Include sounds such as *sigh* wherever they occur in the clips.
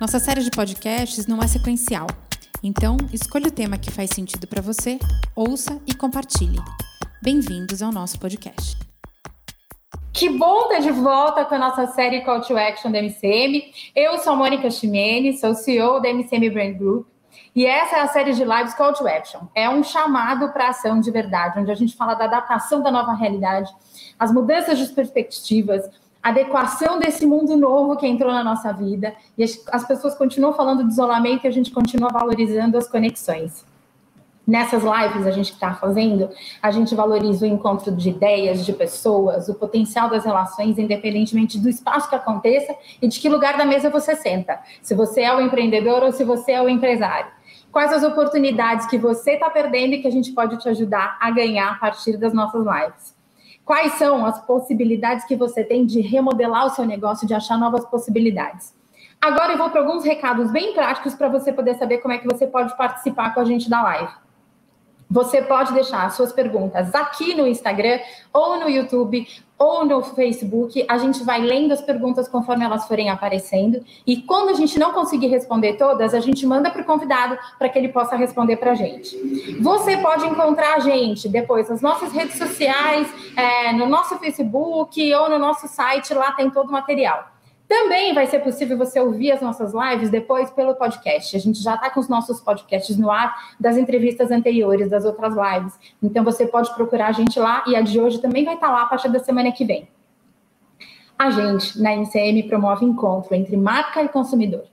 Nossa série de podcasts não é sequencial, então escolha o tema que faz sentido para você, ouça e compartilhe. Bem-vindos ao nosso podcast. Que bom estar de volta com a nossa série Call to Action da MCM. Eu sou Mônica Ximenes, sou CEO da MCM Brand Group. E essa é a série de lives Call to Action. É um chamado para ação de verdade, onde a gente fala da adaptação da nova realidade, as mudanças de perspectivas, adequação desse mundo novo que entrou na nossa vida e as, as pessoas continuam falando de isolamento e a gente continua valorizando as conexões. Nessas lives a gente está fazendo, a gente valoriza o encontro de ideias, de pessoas, o potencial das relações, independentemente do espaço que aconteça e de que lugar da mesa você senta. Se você é o empreendedor ou se você é o empresário. Quais as oportunidades que você está perdendo e que a gente pode te ajudar a ganhar a partir das nossas lives? Quais são as possibilidades que você tem de remodelar o seu negócio, de achar novas possibilidades? Agora eu vou para alguns recados bem práticos para você poder saber como é que você pode participar com a gente da live. Você pode deixar suas perguntas aqui no Instagram, ou no YouTube, ou no Facebook. A gente vai lendo as perguntas conforme elas forem aparecendo. E quando a gente não conseguir responder todas, a gente manda para o convidado para que ele possa responder para a gente. Você pode encontrar a gente depois nas nossas redes sociais, é, no nosso Facebook ou no nosso site. Lá tem todo o material. Também vai ser possível você ouvir as nossas lives depois pelo podcast. A gente já está com os nossos podcasts no ar das entrevistas anteriores, das outras lives. Então você pode procurar a gente lá e a de hoje também vai estar tá lá a partir da semana que vem. A gente, na NCM, promove encontro entre marca e consumidor.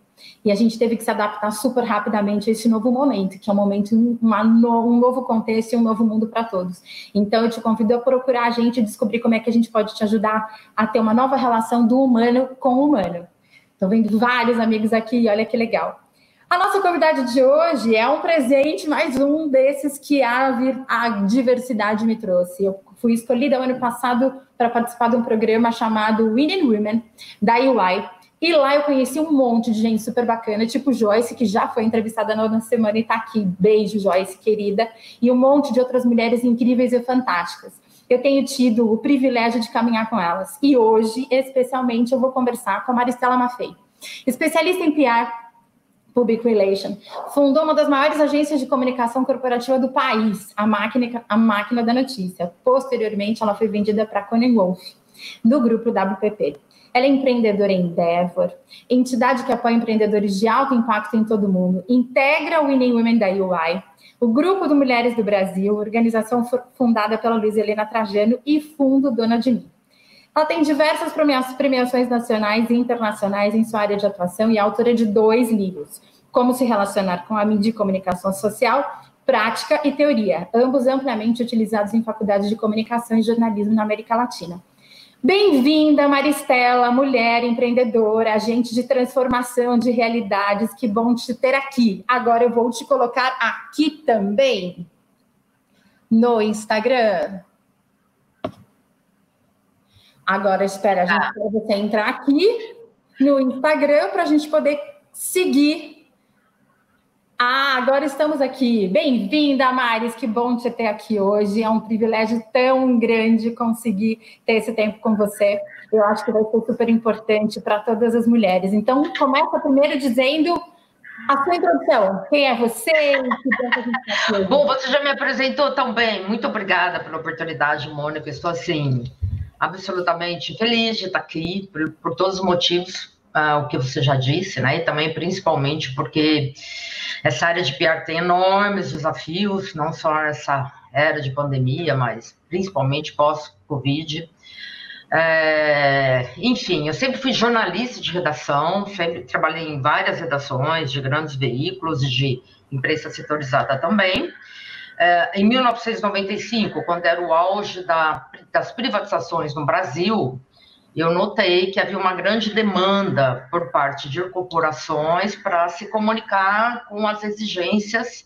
E a gente teve que se adaptar super rapidamente a esse novo momento, que é um momento, uma, um novo contexto e um novo mundo para todos. Então, eu te convido a procurar a gente e descobrir como é que a gente pode te ajudar a ter uma nova relação do humano com o humano. Estou vendo vários amigos aqui, olha que legal. A nossa convidada de hoje é um presente, mais um desses que a, a diversidade me trouxe. Eu fui escolhida ano passado para participar de um programa chamado Winning Women, da UI, e lá eu conheci um monte de gente super bacana, tipo Joyce, que já foi entrevistada na semana e está aqui. Beijo, Joyce, querida. E um monte de outras mulheres incríveis e fantásticas. Eu tenho tido o privilégio de caminhar com elas. E hoje, especialmente, eu vou conversar com a Maristela Maffei, especialista em PR, Public Relation. Fundou uma das maiores agências de comunicação corporativa do país, a Máquina, a máquina da Notícia. Posteriormente, ela foi vendida para Conan Wolf, do grupo WPP. Ela é empreendedora em Endeavor, entidade que apoia empreendedores de alto impacto em todo o mundo, integra o Winning Women da UI, o Grupo de Mulheres do Brasil, organização fundada pela Luiz Helena Trajano e Fundo Dona de Mim. Ela tem diversas premiações nacionais e internacionais em sua área de atuação e é autora de dois livros, Como se relacionar com a mídia e comunicação social, Prática e Teoria, ambos amplamente utilizados em faculdades de comunicação e jornalismo na América Latina. Bem-vinda, Maristela, mulher empreendedora, agente de transformação de realidades. Que bom te ter aqui. Agora eu vou te colocar aqui também no Instagram. Agora espera a gente ah. você entrar aqui no Instagram para a gente poder seguir ah, agora estamos aqui. Bem-vinda, Maris. Que bom te ter aqui hoje. É um privilégio tão grande conseguir ter esse tempo com você. Eu acho que vai ser super importante para todas as mulheres. Então, começa primeiro dizendo a sua introdução. Quem é você? Tá bom, você já me apresentou tão bem. Muito obrigada pela oportunidade, Mônica. Estou assim absolutamente feliz de estar aqui por, por todos os motivos uh, o que você já disse, né? E também principalmente porque essa área de PR tem enormes desafios, não só nessa era de pandemia, mas principalmente pós-Covid. É, enfim, eu sempre fui jornalista de redação, sempre trabalhei em várias redações de grandes veículos e de imprensa setorizada também. É, em 1995, quando era o auge da, das privatizações no Brasil, eu notei que havia uma grande demanda por parte de corporações para se comunicar com as exigências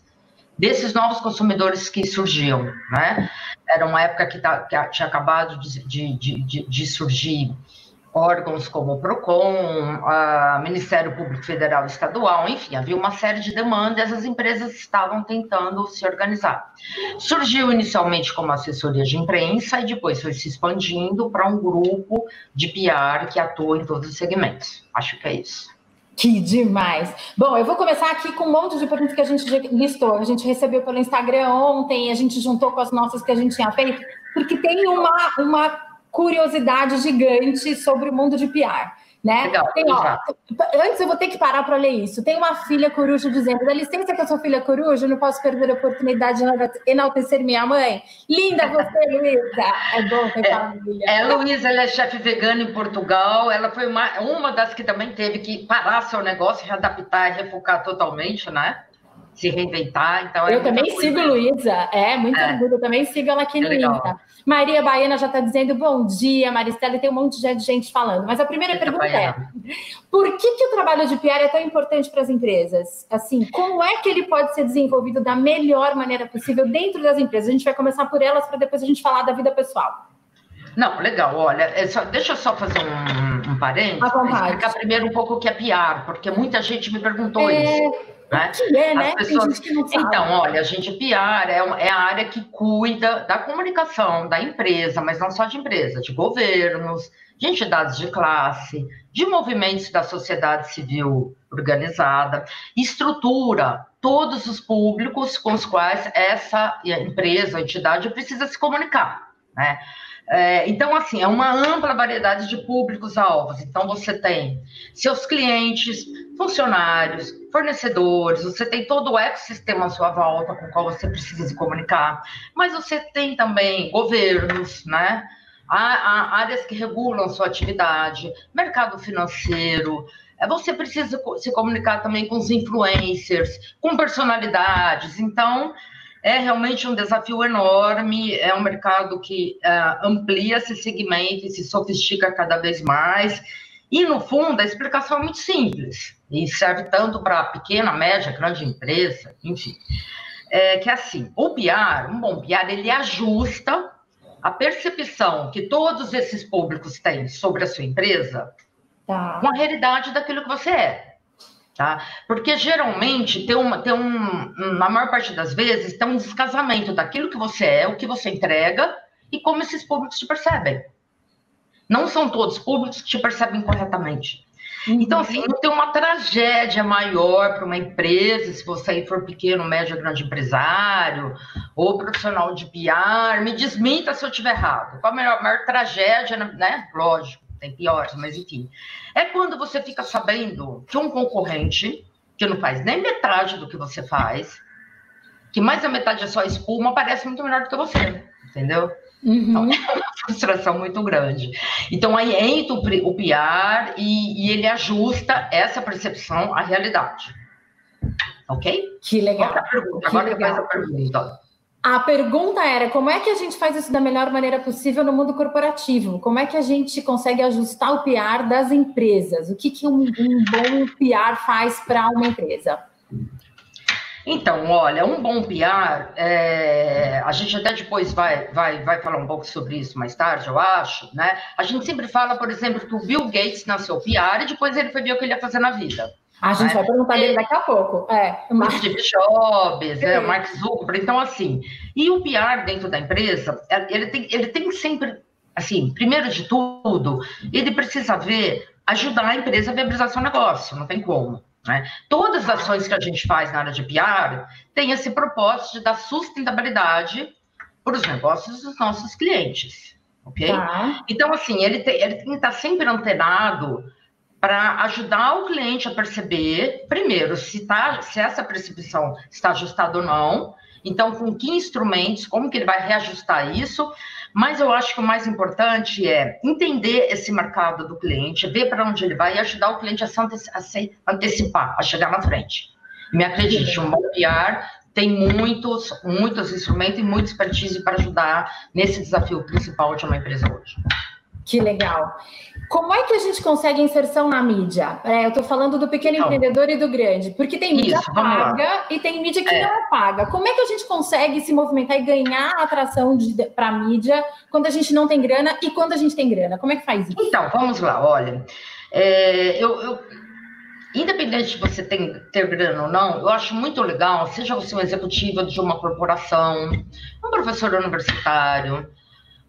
desses novos consumidores que surgiam, né? Era uma época que, tá, que tinha acabado de, de, de, de surgir órgãos como o PROCON, o Ministério Público Federal e Estadual, enfim, havia uma série de demandas, as empresas estavam tentando se organizar. Surgiu inicialmente como assessoria de imprensa e depois foi se expandindo para um grupo de PR que atua em todos os segmentos. Acho que é isso. Que demais! Bom, eu vou começar aqui com um monte de perguntas que a gente listou. A gente recebeu pelo Instagram ontem, a gente juntou com as nossas que a gente tinha feito, porque tem uma, uma curiosidade gigante sobre o mundo de PR. Né? Legal, Tem, ó, antes eu vou ter que parar para ler isso. Tem uma filha coruja dizendo: dá licença que eu sou filha coruja, não posso perder a oportunidade de enaltecer minha mãe. Linda você, Luísa! É bom ter é. É, Luísa, ela é chefe vegana em Portugal. Ela foi uma, uma das que também teve que parar seu negócio, readaptar e refocar totalmente, né? Se reinventar. Então, é eu também sigo Luísa. É, muito é. orgulho. Eu também sigo ela aqui no Insta. Maria Baiana já está dizendo bom dia, Maristela, e tem um monte de gente falando. Mas a primeira Eita pergunta é: por que, que o trabalho de PR é tão importante para as empresas? Assim, como é que ele pode ser desenvolvido da melhor maneira possível dentro das empresas? A gente vai começar por elas para depois a gente falar da vida pessoal. Não, legal. Olha, é só, deixa eu só fazer um, um parênteses. Explicar primeiro um pouco o que é PR, porque muita gente me perguntou é... isso. Né? Que é, né? Pessoas... Então, olha, a gente PR é, é a área que cuida da comunicação da empresa, mas não só de empresa, de governos, de entidades de classe, de movimentos da sociedade civil organizada, estrutura todos os públicos com os quais essa empresa, entidade precisa se comunicar, né? É, então, assim, é uma ampla variedade de públicos-alvos. Então, você tem seus clientes, funcionários, fornecedores, você tem todo o ecossistema à sua volta com o qual você precisa se comunicar, mas você tem também governos, né? Há, há áreas que regulam sua atividade, mercado financeiro, é, você precisa se comunicar também com os influencers, com personalidades. Então, é realmente um desafio enorme, é um mercado que uh, amplia esse segmento e se sofistica cada vez mais. E, no fundo, a explicação é muito simples, e serve tanto para pequena, média, grande empresa, enfim. É que, assim, o PR, um bom PR, ele ajusta a percepção que todos esses públicos têm sobre a sua empresa tá. com a realidade daquilo que você é tá? Porque geralmente tem uma, tem um, na maior parte das vezes, tem um descasamento daquilo que você é, o que você entrega e como esses públicos te percebem. Não são todos públicos que te percebem corretamente. Uhum. Então, assim, não tem uma tragédia maior para uma empresa, se você for pequeno, médio, grande empresário, ou profissional de PR, me desminta se eu estiver errado. Qual a maior, maior tragédia, né? Lógico tem piores, mas enfim. É quando você fica sabendo que um concorrente, que não faz nem metade do que você faz, que mais da metade é só espuma, parece muito melhor do que você, entendeu? Uhum. Então, *laughs* é uma frustração muito grande. Então, aí entra o PR e, e ele ajusta essa percepção à realidade. Ok? Que legal. Outra pergunta. Que Agora legal. faz a pergunta. A pergunta era como é que a gente faz isso da melhor maneira possível no mundo corporativo? Como é que a gente consegue ajustar o PR das empresas? O que, que um, um bom PR faz para uma empresa? Então, olha, um bom PR, é, a gente até depois vai, vai, vai falar um pouco sobre isso mais tarde, eu acho, né? A gente sempre fala, por exemplo, que o Bill Gates nasceu PR e depois ele foi ver o que ele ia fazer na vida. A gente vai perguntar dele daqui a pouco. É, o Steve Jobs, é, o Mark Zuckerberg. Então, assim, e o PR dentro da empresa, é, ele tem, ele tem sempre, assim, primeiro de tudo, ele precisa ver, ajudar a empresa a viabilizar seu negócio, não tem como. Né? Todas as ações que a gente faz na área de PR têm esse propósito de dar sustentabilidade para os negócios dos nossos clientes. Ok? Tá. Então, assim, ele tem, ele tem que estar sempre antenado para ajudar o cliente a perceber, primeiro, se, tá, se essa percepção está ajustada ou não, então, com que instrumentos, como que ele vai reajustar isso, mas eu acho que o mais importante é entender esse mercado do cliente, ver para onde ele vai e ajudar o cliente a se, a se antecipar, a chegar na frente. Me acredite, um bom PR tem muitos, muitos instrumentos e muita expertise para ajudar nesse desafio principal de uma empresa hoje. Que legal. Como é que a gente consegue inserção na mídia? É, eu estou falando do pequeno então, empreendedor e do grande, porque tem mídia isso, paga e tem mídia que é. não é paga. Como é que a gente consegue se movimentar e ganhar atração para a mídia quando a gente não tem grana e quando a gente tem grana? Como é que faz isso? Então, vamos lá, olha. É, eu, eu, independente de você ter, ter grana ou não, eu acho muito legal, seja você um executivo de uma corporação, um professor universitário,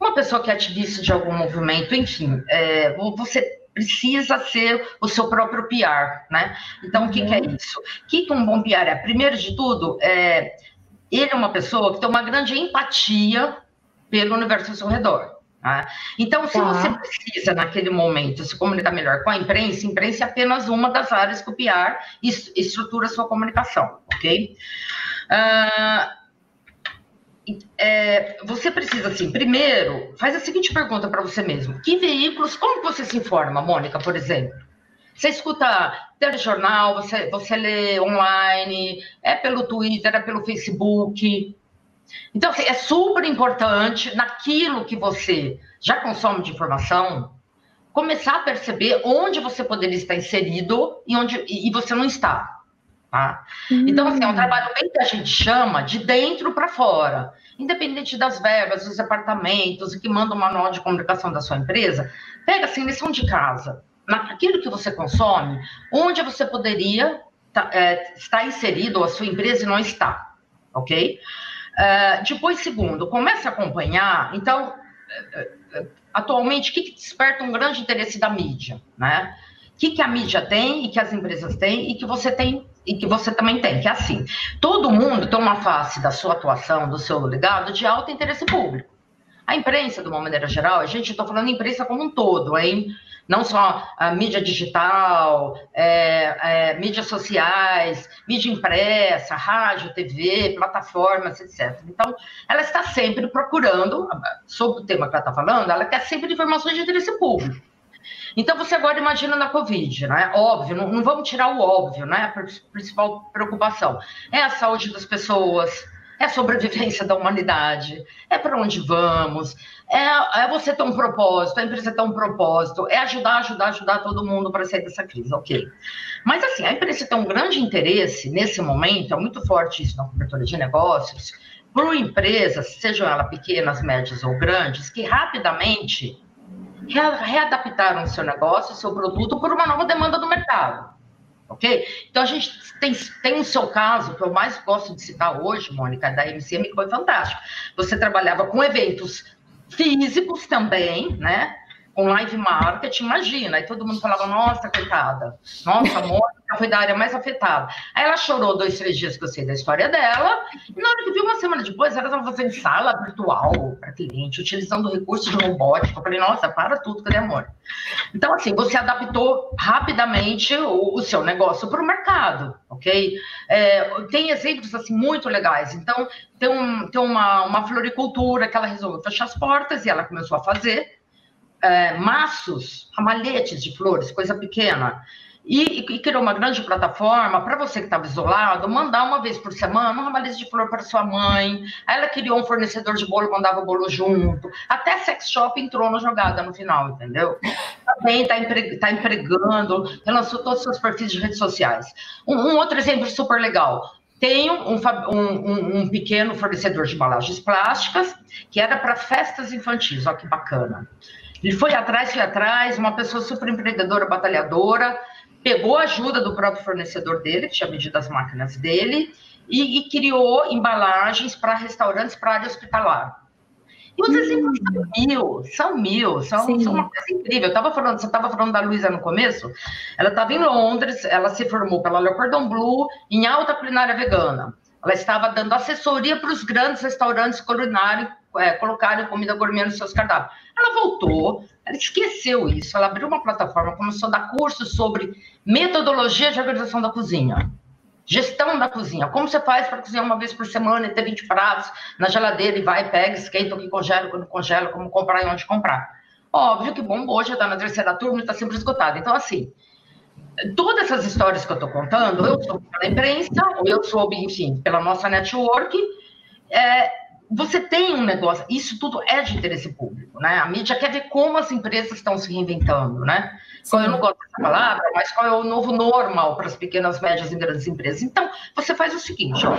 uma pessoa que é ativista de algum movimento, enfim, é, você precisa ser o seu próprio PR, né? Então, o que, que é uhum. isso? O que, que um bom PR é? Primeiro de tudo, é, ele é uma pessoa que tem uma grande empatia pelo universo ao seu redor. Tá? Então, se tá. você precisa, naquele momento, se comunicar melhor com a imprensa, a imprensa é apenas uma das áreas que o PR estrutura a sua comunicação, ok? Uh, é, você precisa, assim, primeiro, faz a seguinte pergunta para você mesmo. Que veículos, como você se informa, Mônica, por exemplo? Você escuta telejornal, você, você lê online, é pelo Twitter, é pelo Facebook. Então, assim, é super importante naquilo que você já consome de informação, começar a perceber onde você poderia estar inserido e onde e você não está. Tá? Hum. Então, assim, é um trabalho bem que a gente chama de dentro para fora. Independente das verbas, dos departamentos, que manda o manual de comunicação da sua empresa, pega assim, lição de casa. Naquilo que você consome, onde você poderia tá, é, estar inserido, ou a sua empresa não está. Ok? Uh, depois, segundo, comece a acompanhar. Então, uh, uh, atualmente, o que, que desperta um grande interesse da mídia? Né? O que, que a mídia tem e que as empresas têm e que você tem e que você também tem, que é assim, todo mundo tem uma face da sua atuação, do seu legado, de alto interesse público. A imprensa, de uma maneira geral, a gente está falando imprensa como um todo, hein? Não só a mídia digital, é, é, mídias sociais, mídia impressa, rádio, TV, plataformas, etc. Então, ela está sempre procurando, sobre o tema que ela está falando, ela quer sempre informações de interesse público. Então, você agora imagina na Covid, né? Óbvio, não, não vamos tirar o óbvio, né? A principal preocupação é a saúde das pessoas, é a sobrevivência da humanidade, é para onde vamos, é, é, você ter um propósito, a empresa ter um propósito, é ajudar, ajudar, ajudar todo mundo para sair dessa crise, ok. Mas assim, a empresa tem um grande interesse nesse momento, é muito forte isso na cobertura de negócios, por empresas, sejam elas pequenas, médias ou grandes, que rapidamente readaptaram seu negócio, seu produto por uma nova demanda do mercado. Ok? Então, a gente tem, tem o seu caso, que eu mais gosto de citar hoje, Mônica, da MCM, que foi fantástico. Você trabalhava com eventos físicos também, né? Com live marketing, imagina. Aí todo mundo falava, nossa, coitada, nossa, a Mônica *laughs* foi da área mais afetada. Aí ela chorou dois, três dias que eu sei da história dela, e na hora que viu uma semana depois, ela estava fazendo sala virtual para cliente, utilizando recursos robóticos. Eu falei, nossa, para tudo, cadê a Mônica? Então, assim, você adaptou rapidamente o, o seu negócio para o mercado, ok? É, tem exemplos, assim, muito legais. Então, tem, um, tem uma, uma floricultura que ela resolveu fechar as portas e ela começou a fazer é, maços, ramalhetes de flores, coisa pequena. E, e, criou uma grande plataforma para você que estava isolado, mandar uma vez por semana um ramalhete de flor para sua mãe. Aí ela criou um fornecedor de bolo, mandava o bolo junto. Até sex shop entrou na jogada no final, entendeu? Também está empre, tá empregando, relançou todos os seus perfis de redes sociais. Um, um outro exemplo super legal. Tem um, um, um, pequeno fornecedor de embalagens plásticas que era para festas infantis, olha que bacana. Ele foi atrás, foi atrás, uma pessoa super empreendedora, batalhadora, pegou a ajuda do próprio fornecedor dele, que tinha medido as máquinas dele, e, e criou embalagens para restaurantes para área hospitalar. E os hum. exemplos são mil, são mil, são, são uma coisa incrível. Eu tava falando, você estava falando da Luísa no começo? Ela estava em Londres, ela se formou pela Le Cordon Bleu em alta culinária vegana. Ela estava dando assessoria para os grandes restaurantes culinários é, colocarem comida gourmet nos seus cardápios. Ela voltou, ela esqueceu isso, ela abriu uma plataforma, começou a dar cursos sobre metodologia de organização da cozinha, gestão da cozinha, como você faz para cozinhar uma vez por semana e ter 20 pratos na geladeira e vai, pega, esquenta o que congela, quando congela, como comprar e onde comprar. Óbvio que bom, hoje está na terceira turma e está sempre esgotado. Então, assim, todas essas histórias que eu estou contando, eu soube pela imprensa, eu soube, enfim, pela nossa network, é, você tem um negócio, isso tudo é de interesse público. né? A mídia quer ver como as empresas estão se reinventando, né? Sim. Eu não gosto dessa palavra, mas qual é o novo normal para as pequenas, médias e grandes empresas? Então, você faz o seguinte, ó,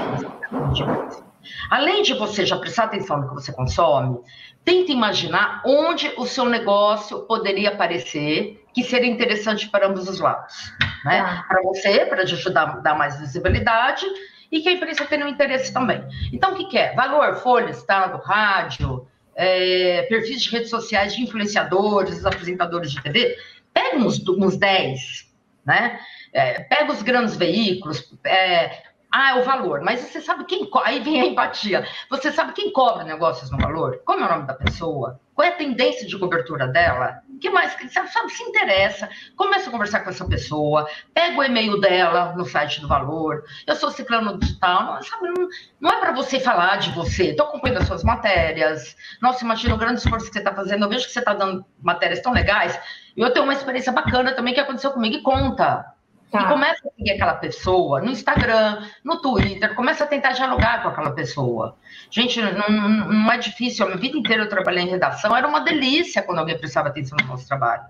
além de você já prestar atenção no que você consome, tenta imaginar onde o seu negócio poderia aparecer que seria interessante para ambos os lados, né? Ah. Para você, para te ajudar a dar mais visibilidade e que a empresa tenha um interesse também. Então, o que, que é? Valor, folha, estado, rádio, é, perfis de redes sociais de influenciadores, apresentadores de TV, pega uns, uns 10, né? É, pega os grandes veículos, é, ah, é o valor. Mas você sabe quem. Aí vem a empatia. Você sabe quem cobra negócios no valor? Como é o nome da pessoa? Qual é a tendência de cobertura dela? Que mais? Sabe, sabe, se interessa, começa a conversar com essa pessoa, pega o e-mail dela no site do valor. Eu sou ciclano digital, não, sabe, não, não é para você falar de você. Estou acompanhando as suas matérias. Nossa, imagina o grande esforço que você está fazendo. Eu vejo que você está dando matérias tão legais. E eu tenho uma experiência bacana também que aconteceu comigo e conta. Tá. E começa a seguir aquela pessoa no Instagram, no Twitter, começa a tentar dialogar com aquela pessoa. Gente, não, não é difícil. A minha vida inteira eu trabalhei em redação, era uma delícia quando alguém prestava atenção no nosso trabalho.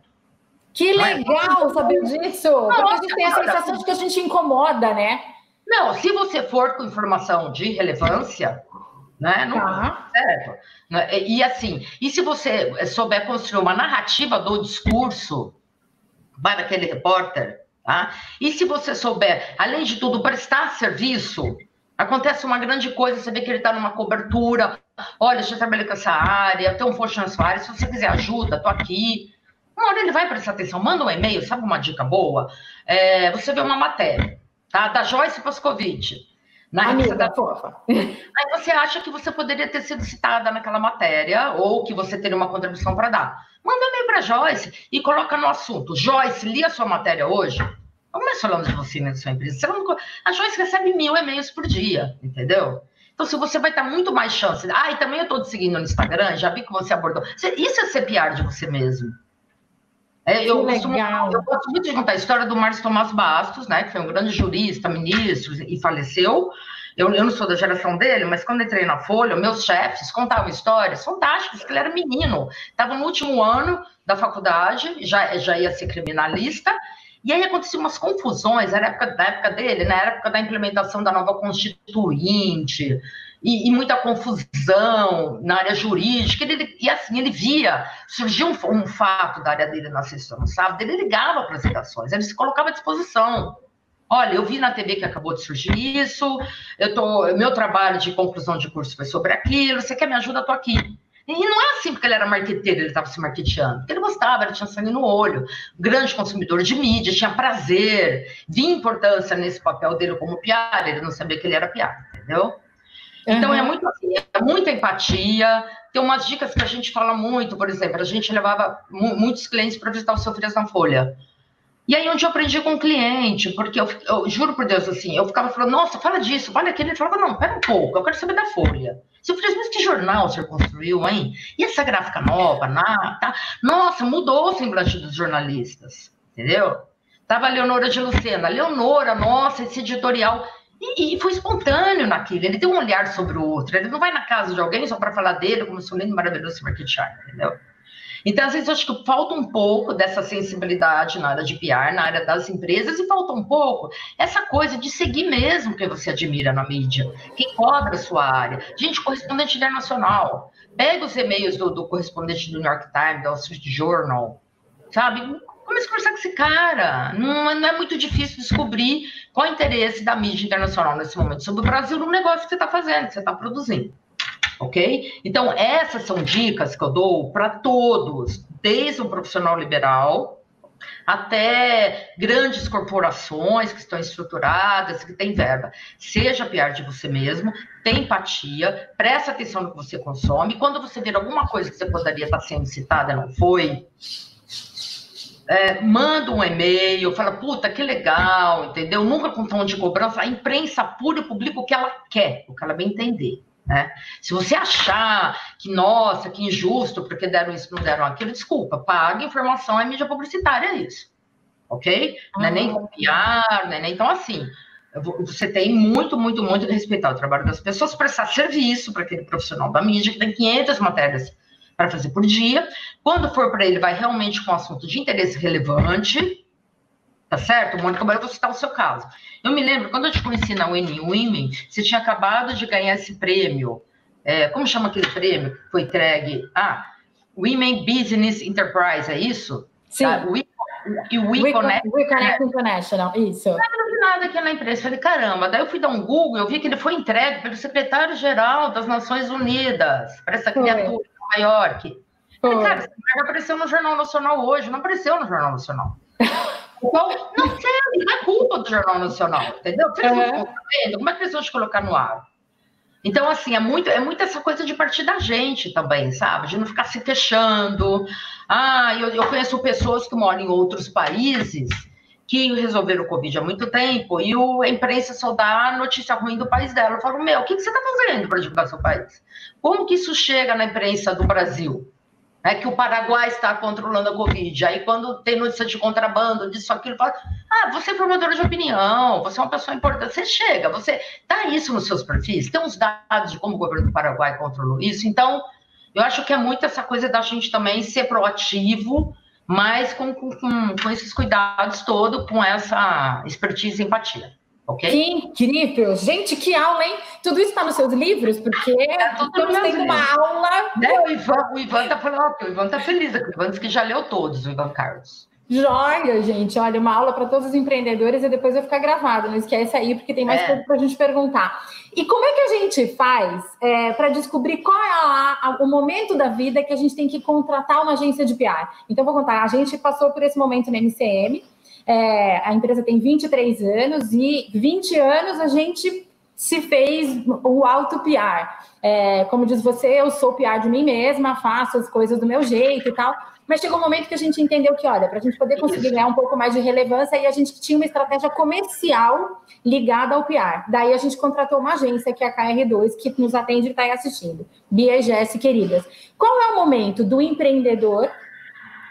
Que é? legal é? saber disso! Nossa, porque a gente tem a sensação de que a gente incomoda, né? Não, se você for com informação de relevância, né? Não tá. certo. Né? E assim, e se você souber construir uma narrativa do discurso para aquele repórter, Tá? E se você souber, além de tudo, prestar serviço, acontece uma grande coisa, você vê que ele está numa cobertura, olha, já trabalhei com essa área, tem um post na sua área, se você quiser ajuda, estou aqui. Uma hora ele vai prestar atenção, manda um e-mail, sabe uma dica boa? É, você vê uma matéria, tá? Da Joyce Pascovitch. Na Amiga, da fofa. *laughs* Aí você acha que você poderia ter sido citada naquela matéria, ou que você teria uma contribuição para dar. Manda um e-mail para Joyce e coloca no assunto. Joyce, li a sua matéria hoje. Vamos falando de você na sua empresa. Não... A Joyce recebe mil e-mails por dia, entendeu? Então, se você vai ter muito mais chance. Ah, e também eu estou te seguindo no Instagram, já vi que você abordou. Isso é ser piar de você mesmo. É, eu, costumo, eu gosto muito de contar a história do Márcio Tomás Bastos, né, que foi um grande jurista, ministro e faleceu. Eu, eu não sou da geração dele, mas quando entrei na Folha, meus chefes contavam histórias fantásticas, que ele era menino, estava no último ano da faculdade, já, já ia ser criminalista, e aí aconteciam umas confusões, era época, na época dele, na época da implementação da nova Constituinte, e, e muita confusão na área jurídica, ele, e assim, ele via, surgiu um, um fato da área dele na sessão, sabe? Ele ligava para as redações, ele se colocava à disposição. Olha, eu vi na TV que acabou de surgir isso, eu tô, meu trabalho de conclusão de curso foi sobre aquilo, você quer me ajuda, tô aqui. E não é assim porque ele era marqueteiro, ele estava se marketeando, porque ele gostava, ele tinha sangue no olho, grande consumidor de mídia, tinha prazer, via importância nesse papel dele como piada, ele não sabia que ele era piada, entendeu? Então uhum. é muito assim, é muita empatia. Tem umas dicas que a gente fala muito, por exemplo, a gente levava muitos clientes para visitar o seu Frias na Folha. E aí, onde eu aprendi com o cliente, porque eu, eu, juro por Deus, assim, eu ficava falando, nossa, fala disso, fala aquilo. Ele falava, não, pera um pouco, eu quero saber da Folha. Seu Frias, mas que jornal você construiu, hein? E essa gráfica nova, na, tá? Nossa, mudou o semblante dos jornalistas, entendeu? Tava a Leonora de Lucena. Leonora, nossa, esse editorial e, e, foi espontâneo naquilo. Ele tem um olhar sobre o outro. Ele não vai na casa de alguém só para falar dele, como se um lindo, maravilhoso marketing, entendeu? Então, às vezes, eu acho que falta um pouco dessa sensibilidade na área de PR, na área das empresas, e falta um pouco essa coisa de seguir mesmo quem você admira na mídia, quem cobra a sua área. Gente, correspondente internacional. Pega os e-mails do, do correspondente do New York Times, do Wall Street Journal, sabe? Comece a conversar com esse cara. Não, não, é muito difícil descobrir qual é o interesse da mídia internacional nesse momento sobre o Brasil no negócio que você está fazendo, que você está produzindo. Ok? Então, essas são dicas que eu dou para todos, desde um profissional liberal até grandes corporações que estão estruturadas, que têm verba. Seja pior de você mesmo, tem empatia, presta atenção no que você consome. Quando você ver alguma coisa que você poderia estar sendo citada não foi, é, manda um e-mail, fala, puta, que legal, entendeu? Nunca com tom de cobrança. A imprensa pura publica o que ela quer, o que ela bem entender. Né? Se você achar que, nossa, que injusto, porque deram isso, não deram aquilo, desculpa, paga informação, é mídia publicitária, é isso. Ok? Não é nem ah. copiar, não é nem. Então, assim, você tem muito, muito, muito que respeitar o trabalho das pessoas, prestar serviço para aquele profissional da mídia que tem 500 matérias para fazer por dia. Quando for para ele, vai realmente com um assunto de interesse relevante, tá certo? Mônica, agora eu vou citar o seu caso. Eu me lembro, quando eu te conheci na Winning Women, você tinha acabado de ganhar esse prêmio. É, como chama aquele prêmio que foi entregue? Ah, Women Business Enterprise, é isso? Sim. Tá? We, e o We, We Connect. We Connect International, isso. Eu não vi nada aqui na empresa. Falei, caramba. Daí eu fui dar um Google, eu vi que ele foi entregue pelo secretário-geral das Nações Unidas para essa criatura em Nova York. Falei, cara, esse apareceu no Jornal Nacional hoje, não apareceu no Jornal Nacional. *laughs* Então, não sei, não é culpa do Jornal Nacional, entendeu? Vocês uhum. Como é que eles vão te colocar no ar? Então, assim, é muito, é muito essa coisa de partir da gente também, sabe? De não ficar se queixando. Ah, eu, eu conheço pessoas que moram em outros países que resolveram o Covid há muito tempo e o, a imprensa só dá notícia ruim do país dela. Eu falo, meu, o que, que você está fazendo para divulgar seu país? Como que isso chega na imprensa do Brasil? É que o Paraguai está controlando a Covid. Aí, quando tem notícia de contrabando, disso, aquilo, fala, ah, você é formadora de opinião, você é uma pessoa importante. Você chega, você dá isso nos seus perfis, tem uns dados de como o governo do Paraguai controlou isso. Então, eu acho que é muito essa coisa da gente também ser proativo, mas com, com, com esses cuidados todos, com essa expertise e empatia. Que incrível! Gente, que aula, hein? Tudo isso está nos seus livros? Porque é estamos tendo uma aula. Né? O Ivan, o Ivan tá falando, o Ivan tá feliz, o Ivan disse que já leu todos, o Ivan Carlos. Joia, gente. Olha, uma aula para todos os empreendedores e depois vai ficar gravado. Não esquece aí, porque tem mais é. coisa para a gente perguntar. E como é que a gente faz é, para descobrir qual é a, a, o momento da vida que a gente tem que contratar uma agência de PR? Então, vou contar. A gente passou por esse momento no MCM. É, a empresa tem 23 anos e 20 anos a gente se fez o auto PR. É, como diz você, eu sou PR de mim mesma, faço as coisas do meu jeito e tal. Mas chegou um momento que a gente entendeu que, olha, para a gente poder conseguir ganhar um pouco mais de relevância, aí a gente tinha uma estratégia comercial ligada ao PR. Daí a gente contratou uma agência, que é a KR2, que nos atende e está aí assistindo. Bia e Jess, queridas. Qual é o momento do empreendedor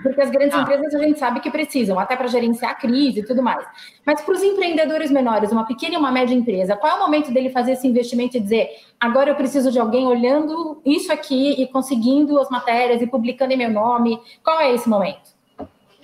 porque as grandes ah. empresas a gente sabe que precisam, até para gerenciar a crise e tudo mais. Mas para os empreendedores menores, uma pequena e uma média empresa, qual é o momento dele fazer esse investimento e dizer: agora eu preciso de alguém olhando isso aqui e conseguindo as matérias e publicando em meu nome? Qual é esse momento?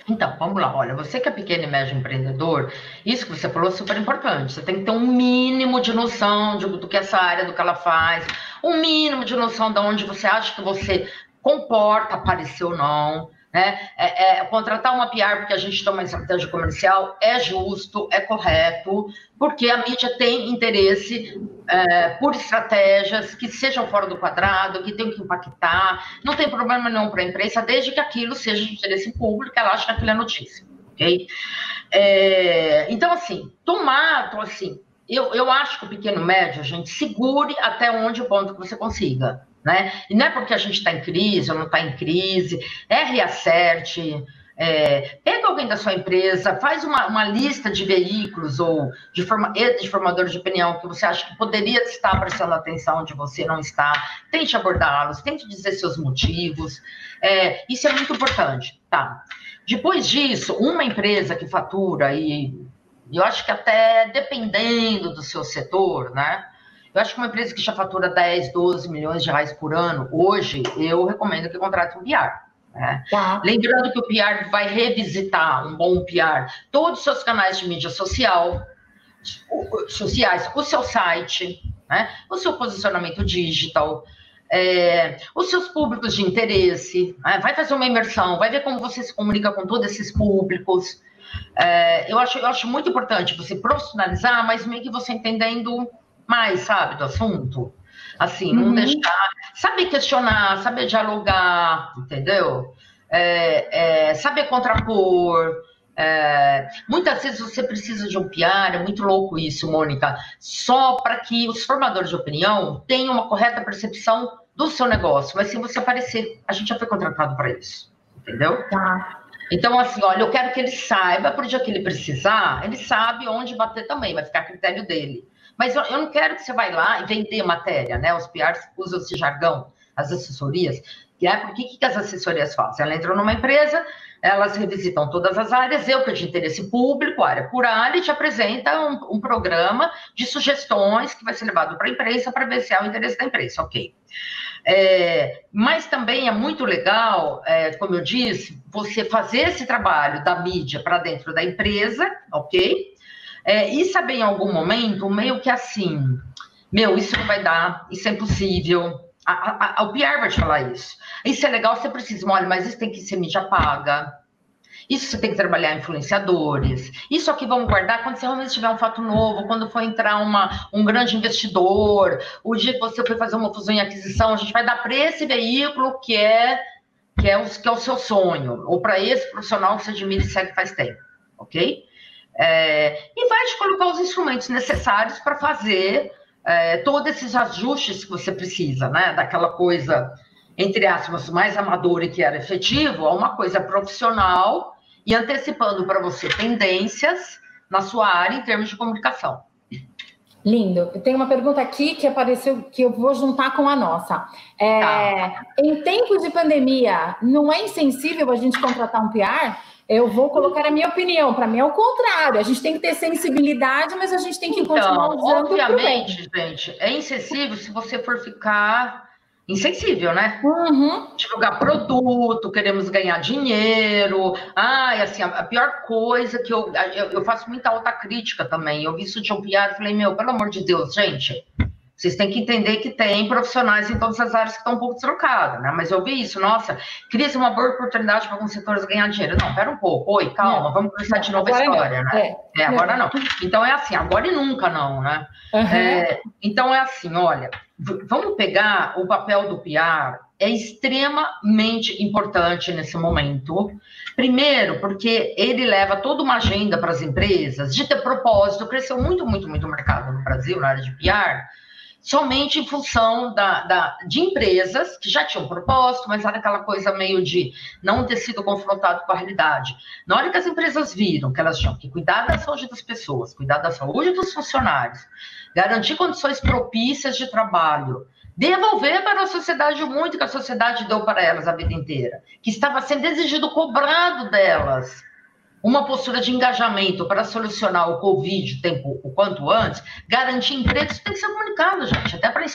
Então, vamos lá. Olha, você que é pequeno e médio empreendedor, isso que você falou é super importante. Você tem que ter um mínimo de noção de, do que essa área, do que ela faz, um mínimo de noção de onde você acha que você comporta aparecer ou não. Né? É, é, contratar uma PR porque a gente toma estratégia comercial é justo, é correto, porque a mídia tem interesse é, por estratégias que sejam fora do quadrado, que tenham que impactar. Não tem problema nenhum para a imprensa, desde que aquilo seja de interesse público, ela acha que aquilo é notícia. Okay? É, então, assim, tomar, assim, eu, eu acho que o pequeno médio, gente segure até onde o ponto que você consiga né? E não é porque a gente está em crise ou não está em crise, é reacerte, é, pega alguém da sua empresa, faz uma, uma lista de veículos ou de, forma, de formadores de opinião que você acha que poderia estar prestando atenção onde você não está, tente abordá-los, tente dizer seus motivos, é, isso é muito importante, tá? Depois disso, uma empresa que fatura, e eu acho que até dependendo do seu setor, né? Eu acho que uma empresa que já fatura 10, 12 milhões de reais por ano, hoje, eu recomendo que contrate um PR. Né? Tá. Lembrando que o PR vai revisitar, um bom PR, todos os seus canais de mídia social, sociais, o seu site, né? o seu posicionamento digital, é, os seus públicos de interesse, né? vai fazer uma imersão, vai ver como você se comunica com todos esses públicos. É, eu, acho, eu acho muito importante você profissionalizar, mas meio que você entendendo mais, sabe, do assunto. Assim, não uhum. deixar. Saber questionar, saber dialogar, entendeu? É, é, saber contrapor. É, muitas vezes você precisa de um PR, é muito louco isso, Mônica, só para que os formadores de opinião tenham uma correta percepção do seu negócio. Mas se você aparecer, a gente já foi contratado para isso, entendeu? Tá. Então, assim, olha, eu quero que ele saiba, por dia que ele precisar, ele sabe onde bater também, vai ficar a critério dele. Mas eu, eu não quero que você vá lá e vender matéria, né? Os PRs usam esse jargão, as assessorias. Né? Porque o que, que as assessorias fazem? Ela entrou numa empresa, elas revisitam todas as áreas, eu que é de interesse público, área por área, e te apresenta um, um programa de sugestões que vai ser levado para a imprensa para ver se é o interesse da imprensa, ok. É, mas também é muito legal, é, como eu disse, você fazer esse trabalho da mídia para dentro da empresa, ok? É, e saber em algum momento, meio que assim, meu, isso não vai dar, isso é impossível. A, a, a, o PR vai te falar isso. Isso é legal, você precisa, olha, mas isso tem que ser mídia paga. Isso você tem que trabalhar influenciadores. Isso aqui vamos guardar quando você realmente tiver um fato novo, quando for entrar uma, um grande investidor, o dia que você for fazer uma fusão e aquisição, a gente vai dar para esse veículo que é que é, o, que é o seu sonho, ou para esse profissional que você admira e segue faz tempo, ok? É, e vai te colocar os instrumentos necessários para fazer é, todos esses ajustes que você precisa, né? Daquela coisa, entre aspas, mais amadora e que era efetivo, a uma coisa profissional e antecipando para você tendências na sua área em termos de comunicação. Lindo. Tem uma pergunta aqui que apareceu que eu vou juntar com a nossa. É, tá. Em tempos de pandemia, não é insensível a gente contratar um PR? Eu vou colocar a minha opinião. Para mim é o contrário. A gente tem que ter sensibilidade, mas a gente tem que continuar então, usando. Obviamente, gente, é insensível se você for ficar insensível, né? Uhum. Divulgar produto, queremos ganhar dinheiro. Ai, assim, a, pior coisa que eu, eu, eu faço muita alta crítica também. Eu vi isso de um piar e falei, meu, pelo amor de Deus, gente, vocês têm que entender que tem profissionais em todas as áreas que estão um pouco deslocadas, né? Mas eu vi isso, nossa, cria uma boa oportunidade para alguns setores ganhar dinheiro. Não, pera um pouco, oi, calma, vamos começar de novo a história, não. né? É, é agora não. não. Então é assim, agora e nunca não, né? Uhum. É, então é assim, olha, vamos pegar o papel do PR, é extremamente importante nesse momento. Primeiro, porque ele leva toda uma agenda para as empresas de ter propósito, cresceu muito, muito, muito o mercado no Brasil na área de PR somente em função da, da, de empresas que já tinham propósito, mas era aquela coisa meio de não ter sido confrontado com a realidade. Na hora que as empresas viram que elas tinham que cuidar da saúde das pessoas, cuidar da saúde dos funcionários, garantir condições propícias de trabalho, devolver para a sociedade muito que a sociedade deu para elas a vida inteira, que estava sendo exigido, cobrado delas uma postura de engajamento para solucionar o Covid tempo, o quanto antes, garantir empregos tem que ser comunicado, gente, até para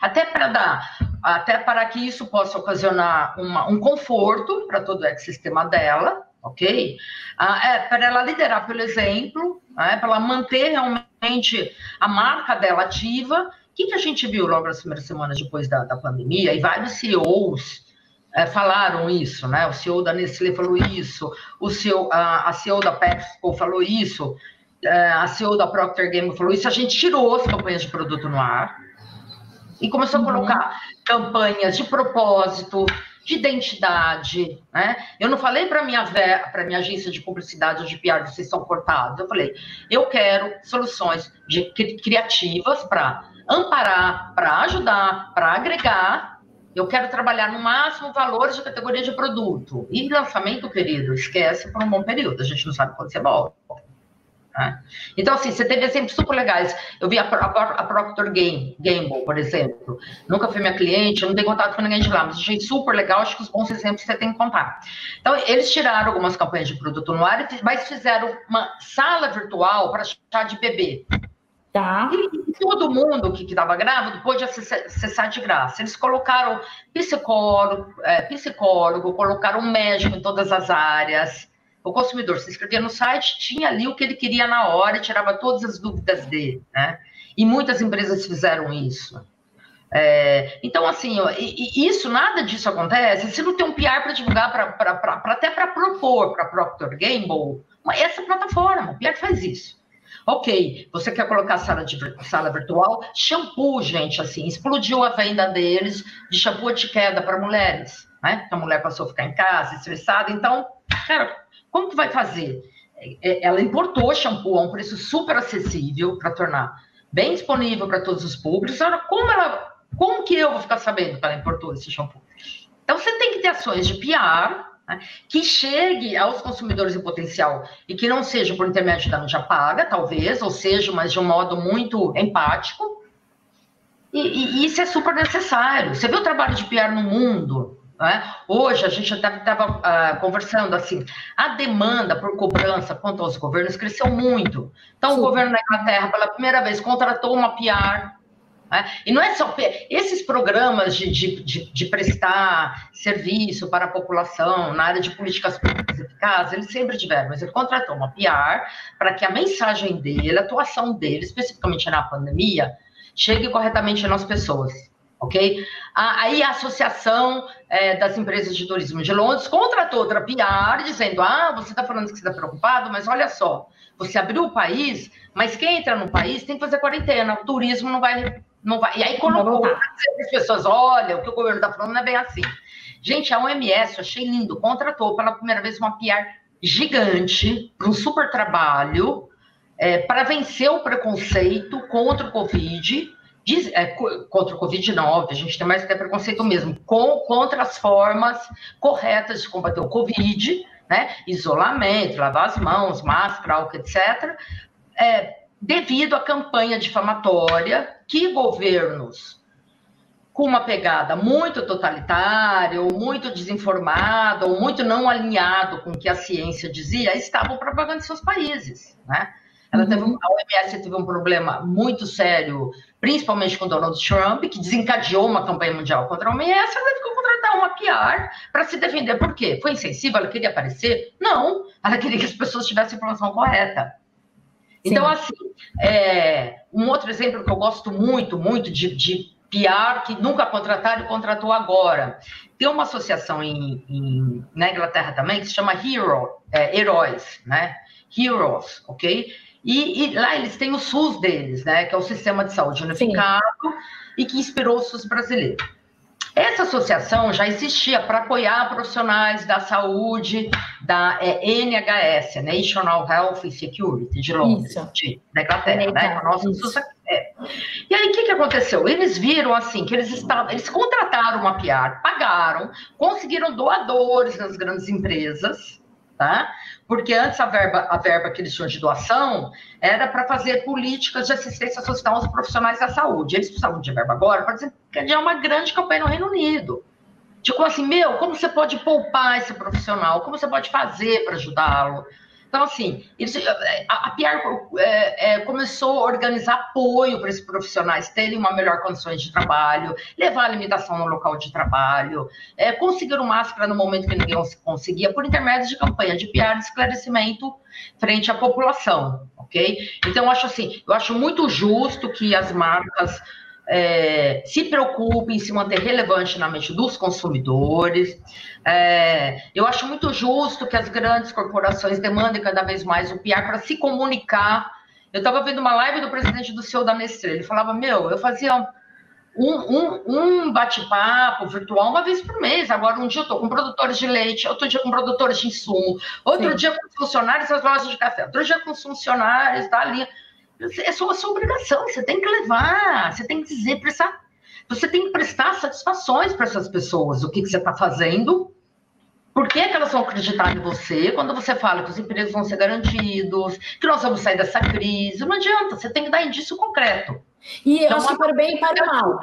até para dar, até para que isso possa ocasionar uma, um conforto para todo o ecossistema dela, ok? Ah, é, para ela liderar pelo exemplo, é, para ela manter realmente a marca dela ativa. O que, que a gente viu logo nas primeiras semanas depois da, da pandemia? E vários CEOs é, falaram isso, né? O CEO da Nestlé falou isso, o CEO, a, a CEO da PepsiCo falou isso, é, a CEO da Procter Gamble falou isso. A gente tirou as campanhas de produto no ar e começou uhum. a colocar campanhas de propósito, de identidade, né? Eu não falei para minha para minha agência de publicidade ou de PR, vocês são cortados. Eu falei, eu quero soluções de, criativas para amparar, para ajudar, para agregar eu quero trabalhar no máximo valores de categoria de produto. E lançamento, querido, esquece por um bom período. A gente não sabe quando você volta. Né? Então, assim, você teve exemplos super legais. Eu vi a, a, a Procter Gamble, por exemplo. Nunca foi minha cliente, não tenho contato com ninguém de lá, mas achei super legal. Acho que os bons exemplos você tem que contar. Então, eles tiraram algumas campanhas de produto no ar, mas fizeram uma sala virtual para chá de bebê. Tá. E todo mundo que estava grávido pôde acessar de graça. Eles colocaram psicólogo, é, psicólogo, colocaram médico em todas as áreas. O consumidor se inscrevia no site, tinha ali o que ele queria na hora, tirava todas as dúvidas dele, né? E muitas empresas fizeram isso. É, então, assim, e, e isso, nada disso acontece se não tem um PR para divulgar, pra, pra, pra, até para propor para Procter Gamble, essa plataforma, o PR faz isso. Ok, você quer colocar sala, de, sala virtual? Shampoo, gente, assim, explodiu a venda deles de shampoo de queda para mulheres, né? A mulher passou a ficar em casa, estressada. Então, cara, como que vai fazer? É, é, ela importou shampoo a um preço super acessível para tornar bem disponível para todos os públicos. Agora, como ela, como que eu vou ficar sabendo que ela importou esse shampoo? Então, você tem que ter ações de PR né? que chegue aos consumidores em potencial e que não seja por intermédio da mídia paga, talvez, ou seja, mas de um modo muito empático. E, e, isso é super necessário. Você vê o trabalho de PR no mundo, É? Hoje, a gente até estava uh, conversando assim, a demanda por cobrança quanto aos governos cresceu muito. Então, Sim. o governo da Inglaterra, pela primeira vez, contratou uma PR. Né? E não é só esses programas de, de, de, de, prestar serviço para a população na área de políticas públicas eficazes, eles sempre tiveram, mas ele contratou uma PR para que a mensagem dele, a atuação dele, especificamente na pandemia, chegue corretamente nas pessoas ok? Aí a Associação é, das Empresas de Turismo de Londres contratou outra PR dizendo, ah, você está falando que você está preocupado, mas olha só, você abriu o país, mas quem entra no país tem que fazer quarentena, o turismo não vai... Não vai. E aí colocou as pessoas, olha, o que o governo está falando não é bem assim. Gente, a OMS, eu achei lindo, contratou pela primeira vez uma PR gigante, um super trabalho, é, para vencer o preconceito contra o Covid, Diz, é, contra o Covid-19, a gente tem mais que preconceito mesmo, com, contra as formas corretas de combater o Covid, né? Isolamento, lavar as mãos, máscara, álcool, etc. É, devido à campanha difamatória que governos com uma pegada muito totalitária, ou muito desinformada, ou muito não alinhado com o que a ciência dizia, estavam propagando em seus países, né? Ela teve um, a OMS teve um problema muito sério, principalmente com Donald Trump, que desencadeou uma campanha mundial contra a OMS. Ela que contratar uma PR para se defender. Por quê? Foi insensível? Ela queria aparecer? Não. Ela queria que as pessoas tivessem a informação correta. Então, Sim. assim, é, um outro exemplo que eu gosto muito, muito de, de PR que nunca contrataram e contratou agora. Tem uma associação em, em, na Inglaterra também que se chama Hero, é, Heróis, né? Heroes, ok? E, e, lá eles têm o SUS deles, né, que é o Sistema de Saúde Unificado, Sim. e que inspirou o SUS brasileiro. Essa associação já existia para apoiar profissionais da saúde da é, NHS, National Health and Security, de Londres, de, da Inglaterra, é, né? Nossa, é. E aí, o que, que aconteceu? Eles viram, assim, que eles estavam, eles contrataram uma PR, pagaram, conseguiram doadores nas grandes empresas, tá? Porque antes a verba, a verba que eles tinham de doação era para fazer políticas de assistência social aos profissionais da saúde. Eles precisavam de verba agora para desencadear é uma grande campanha no Reino Unido. Tipo assim, meu, como você pode poupar esse profissional? Como você pode fazer para ajudá-lo? Então, assim, eles, a, a PR é, é, começou a organizar apoio para esses profissionais terem uma melhor condições de trabalho, levar a limitação no local de trabalho, é, conseguir máscara no momento que ninguém conseguia, por intermédio de campanha de PR de esclarecimento frente à população, ok? Então, eu acho assim, eu acho muito justo que as marcas é, se preocupe em se manter relevante na mente dos consumidores. É, eu acho muito justo que as grandes corporações demandem cada vez mais o PR para se comunicar. Eu estava vendo uma live do presidente do CEO da Nestlé, ele falava, meu, eu fazia um, um, um bate-papo virtual uma vez por mês. Agora, um dia eu estou com produtores de leite, outro dia com produtores de insumo, outro Sim. dia com funcionários das lojas de café, outro dia com os funcionários da linha é sua, sua obrigação, você tem que levar, você tem que dizer, prestar, você tem que prestar satisfações para essas pessoas, o que, que você está fazendo, por que, que, elas vão acreditar em você quando você fala que os empregos vão ser garantidos, que nós vamos sair dessa crise? Não adianta, você tem que dar indício concreto. E então, eu acho para bem e para o mal.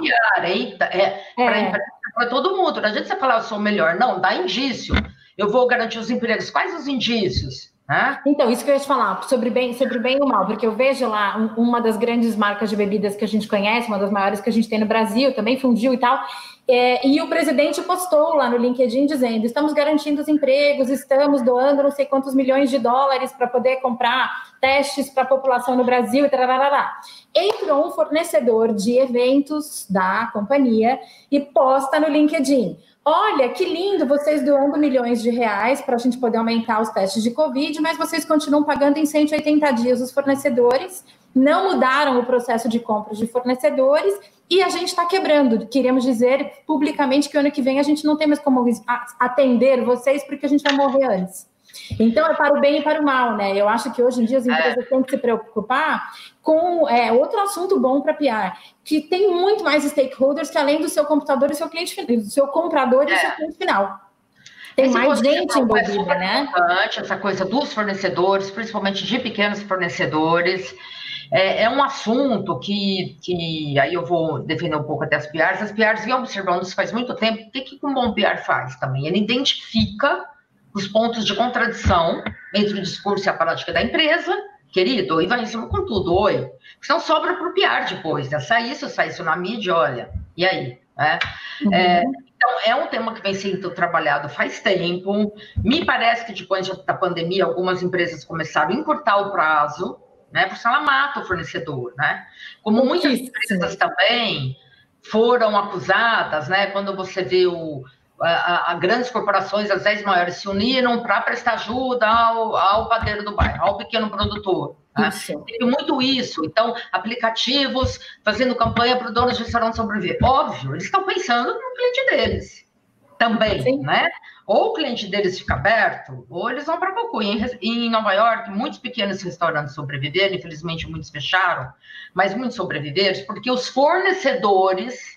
É, é. para todo mundo. Não adianta você falar, eu sou melhor. Não, dá indício. Eu vou garantir os empregos. Quais os indícios? Então, isso que eu ia te falar, sobre bem, sobre bem e o mal, porque eu vejo lá um, uma das grandes marcas de bebidas que a gente conhece, uma das maiores que a gente tem no Brasil, também fundiu e tal, é, e o presidente postou lá no LinkedIn dizendo: estamos garantindo os empregos, estamos doando não sei quantos milhões de dólares para poder comprar testes para a população no Brasil e tarará. Entrou um fornecedor de eventos da companhia e posta no LinkedIn. Olha, que lindo, vocês doando milhões de reais para a gente poder aumentar os testes de Covid, mas vocês continuam pagando em 180 dias os fornecedores, não mudaram o processo de compra de fornecedores e a gente está quebrando. Queremos dizer publicamente que ano que vem a gente não tem mais como atender vocês porque a gente vai morrer antes. Então, é para o bem e para o mal, né? Eu acho que hoje em dia as empresas é. têm que se preocupar com é, outro assunto bom para PR, que tem muito mais stakeholders que além do seu computador e seu cliente do seu comprador e é. seu cliente final. Tem Esse mais gente envolvida, é né? Essa coisa dos fornecedores, principalmente de pequenos fornecedores. é, é, um assunto que, que aí eu vou defender um pouco até as PRs. As PRs vêm observando isso faz muito tempo. O que, que um bom PR faz também? Ele identifica os pontos de contradição entre o discurso e a prática da empresa, querido, e vai em cima com tudo, oi. Senão sobra para o PR depois, né? Sai isso, sai isso na mídia, olha, e aí? Né? Uhum. É, então, é um tema que vem sendo trabalhado faz tempo. Me parece que depois da pandemia, algumas empresas começaram a encurtar o prazo, né? Porque ela mata o fornecedor, né? Como muitas empresas também foram acusadas, né? Quando você vê o, a, a, grandes corporações, as 10 maiores, se uniram para prestar ajuda ao, ao padeiro do bairro, ao pequeno produtor. Né? Teve muito isso. Então, aplicativos fazendo campanha para o dono de restaurante sobreviver. Óbvio, eles estão pensando no cliente deles também, Sim. né? Ou o cliente deles fica aberto, ou eles vão para Cocu. Em, em Nova York, muitos pequenos restaurantes sobreviveram, infelizmente muitos fecharam, mas muitos sobreviveram porque os fornecedores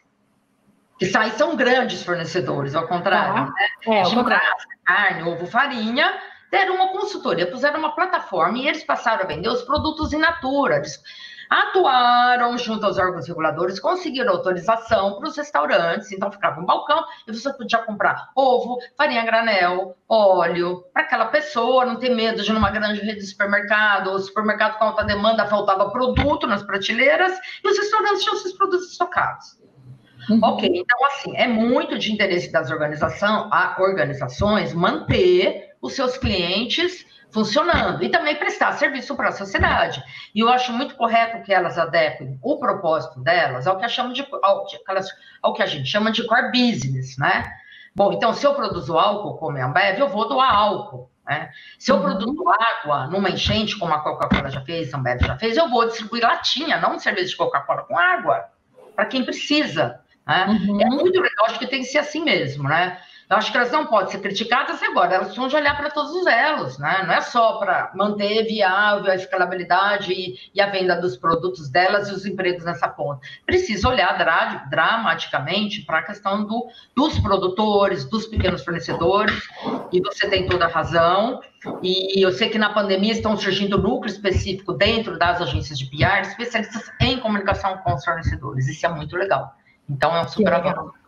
que saem são grandes fornecedores, ao contrário, ah, né? É, ao contrário. carne, ovo, farinha, deram uma consultoria, puseram uma plataforma e eles passaram a vender os produtos in natura. Atuaram junto aos órgãos reguladores, conseguiram autorização para os restaurantes, então ficava um balcão e você podia comprar ovo, farinha granel, óleo, para aquela pessoa não ter medo de numa grande rede de supermercado, o supermercado com alta demanda faltava produto nas prateleiras e os restaurantes tinham esses produtos estocados. Uhum. Ok, então assim, é muito de interesse das organização, organizações manter os seus clientes funcionando e também prestar serviço para a sociedade. E eu acho muito correto que elas adequem o propósito delas ao que, chamam de, ao, ao que a gente chama de core business, né? Bom, então, se eu produzo álcool como a Ambev, eu vou doar álcool. Né? Se eu uhum. produzo água numa enchente, como a Coca-Cola já fez, a Ambev já fez, eu vou distribuir latinha, não cerveja de Coca-Cola com água, para quem precisa. Né? Uhum. É muito legal, acho que tem que ser assim mesmo, né? Eu acho que elas não podem ser criticadas agora, elas precisam de olhar para todos os elos, né? Não é só para manter viável a escalabilidade e, e, a venda dos produtos delas e os empregos nessa ponta. Precisa olhar dra dramaticamente para a questão do, dos produtores, dos pequenos fornecedores, e você tem toda a razão. E eu sei que na pandemia estão surgindo núcleo específico dentro das agências de PR, especialistas em comunicação com os fornecedores. Isso é muito legal. Então, é um super avanço.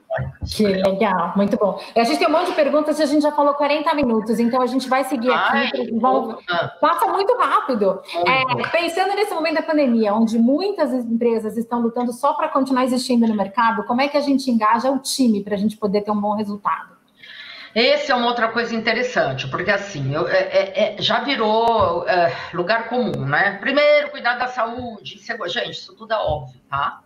Que legal, muito bom. A gente tem um monte de perguntas e a gente já falou 40 minutos, então a gente vai seguir aqui. Vamos... Passa muito rápido. É, pensando nesse momento da pandemia, onde muitas empresas estão lutando só para continuar existindo no mercado, como é que a gente engaja o time para a gente poder ter um bom resultado? Esse é uma outra coisa interessante, porque assim, eu, é, é, é já virou é, lugar comum, né? Primeiro, cuidar da saúde. Gente, isso tudo é óbvio, tá?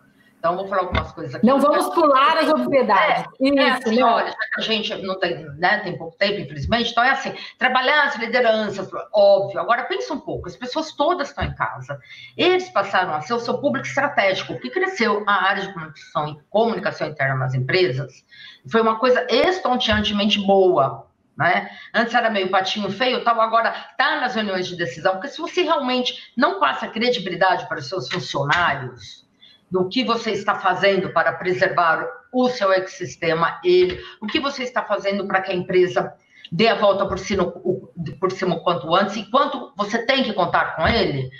Então, vou falar algumas coisas aqui. Não vamos pular as obviedades. É, é assim, olha, já que a gente não tem, né, tem pouco tempo, infelizmente, então é assim, trabalhar as lideranças, óbvio. Agora, pensa um pouco, as pessoas todas estão em casa. Eles passaram a ser o seu público estratégico, que cresceu a área de comunicação, comunicação interna nas empresas. Foi uma coisa estonteantemente boa, né? Antes era meio patinho feio, tal, agora está nas reuniões de decisão, porque se você realmente não passa credibilidade para os seus funcionários, do que você está fazendo para preservar o seu ecossistema, ele, o que você está fazendo para que a empresa dê a volta por cima, por cima o quanto antes, e quanto você tem que contar com ele,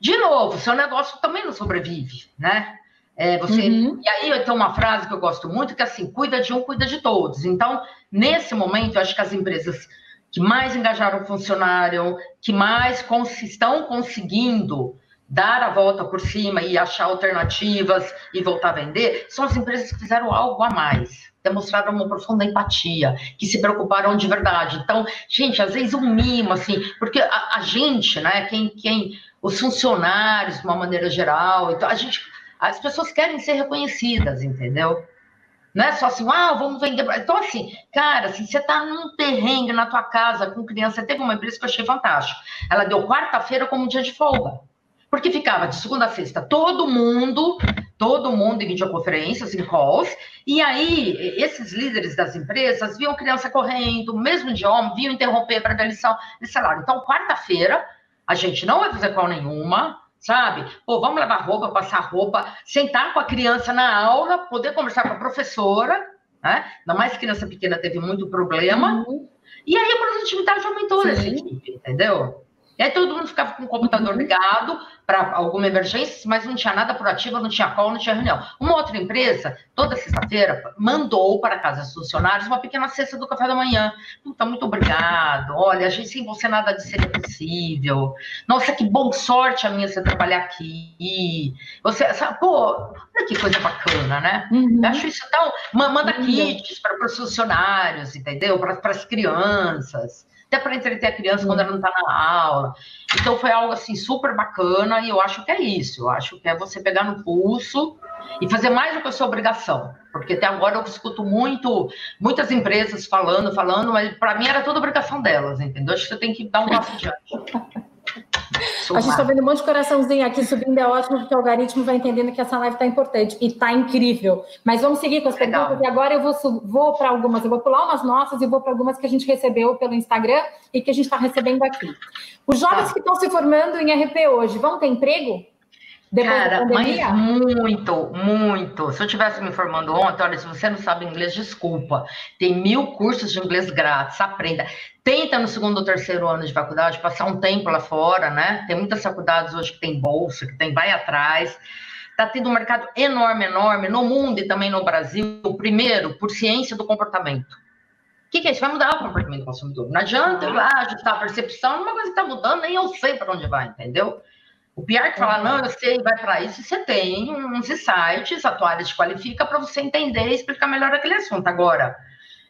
de novo, seu negócio também não sobrevive, né? É, você, uhum. E aí tem uma frase que eu gosto muito, que é assim, cuida de um, cuida de todos. Então, nesse momento, eu acho que as empresas que mais engajaram o funcionário, que mais cons estão conseguindo dar a volta por cima e achar alternativas e voltar a vender, são as empresas que fizeram algo a mais, demonstraram uma profunda empatia, que se preocuparam de verdade. Então, gente, às vezes um mimo, assim, porque a, a gente, né, quem, quem, os funcionários, de uma maneira geral, então a gente, as pessoas querem ser reconhecidas, entendeu? Não é só assim, ah, vamos vender. Então, assim, cara, se você está num terreno na tua casa com criança, teve uma empresa que eu achei fantástico. Ela deu quarta-feira como dia de folga. Porque ficava de segunda a sexta todo mundo, todo mundo em videoconferências, em calls, e aí esses líderes das empresas viam criança correndo, mesmo de homem, viam interromper para dar lição, eles falaram, então quarta-feira a gente não vai fazer qual nenhuma, sabe? Pô, vamos levar roupa, passar roupa, sentar com a criança na aula, poder conversar com a professora, né? Ainda mais criança pequena teve muito problema. Uhum. E aí a produtividade aumentou Sim. nessa equipe, entendeu? E aí todo mundo ficava com o computador uhum. ligado para alguma emergência, mas não tinha nada por ativa, não tinha call, não tinha reunião. Uma outra empresa, toda sexta-feira, mandou para casa dos funcionários uma pequena cesta do café da manhã. Puta, muito obrigado. Olha, a gente sem você nada de seria possível. Nossa, que bom sorte a minha você trabalhar aqui. Você, sabe, pô, olha que coisa bacana, né? Uhum. Eu acho isso tão. Manda uhum. kits para os funcionários, entendeu? Para as crianças até para entreter a criança quando ela não está na aula. Então foi algo assim super bacana e eu acho que é isso. Eu acho que é você pegar no pulso e fazer mais do que a sua obrigação. Porque até agora eu escuto muito, muitas empresas falando, falando, mas para mim era toda obrigação delas, entendeu? Acho que você tem que dar um passo adiante. *laughs* A gente está vendo um monte de coraçãozinho aqui subindo, é ótimo, porque o algoritmo vai entendendo que essa live está importante e está incrível. Mas vamos seguir com as Legal. perguntas, e agora eu vou, vou para algumas, eu vou pular umas nossas e vou para algumas que a gente recebeu pelo Instagram e que a gente está recebendo aqui. Os jovens tá. que estão se formando em RP hoje vão ter emprego? Depois Cara, mas muito, muito. Se eu tivesse me informando ontem, olha, se você não sabe inglês, desculpa. Tem mil cursos de inglês grátis, aprenda. Tenta no segundo ou terceiro ano de faculdade passar um tempo lá fora, né? Tem muitas faculdades hoje que tem bolsa, que tem vai atrás. Está tendo um mercado enorme, enorme, no mundo e também no Brasil. Primeiro, por ciência do comportamento. O que, que, é isso? Vai mudar o comportamento do consumidor. Não adianta eu lá ajustar a percepção, uma coisa que está mudando, nem eu sei para onde vai, entendeu? O PR que fala, não, eu sei, vai para isso, você tem uns sites, a tua área te qualifica para você entender e explicar melhor aquele assunto. Agora,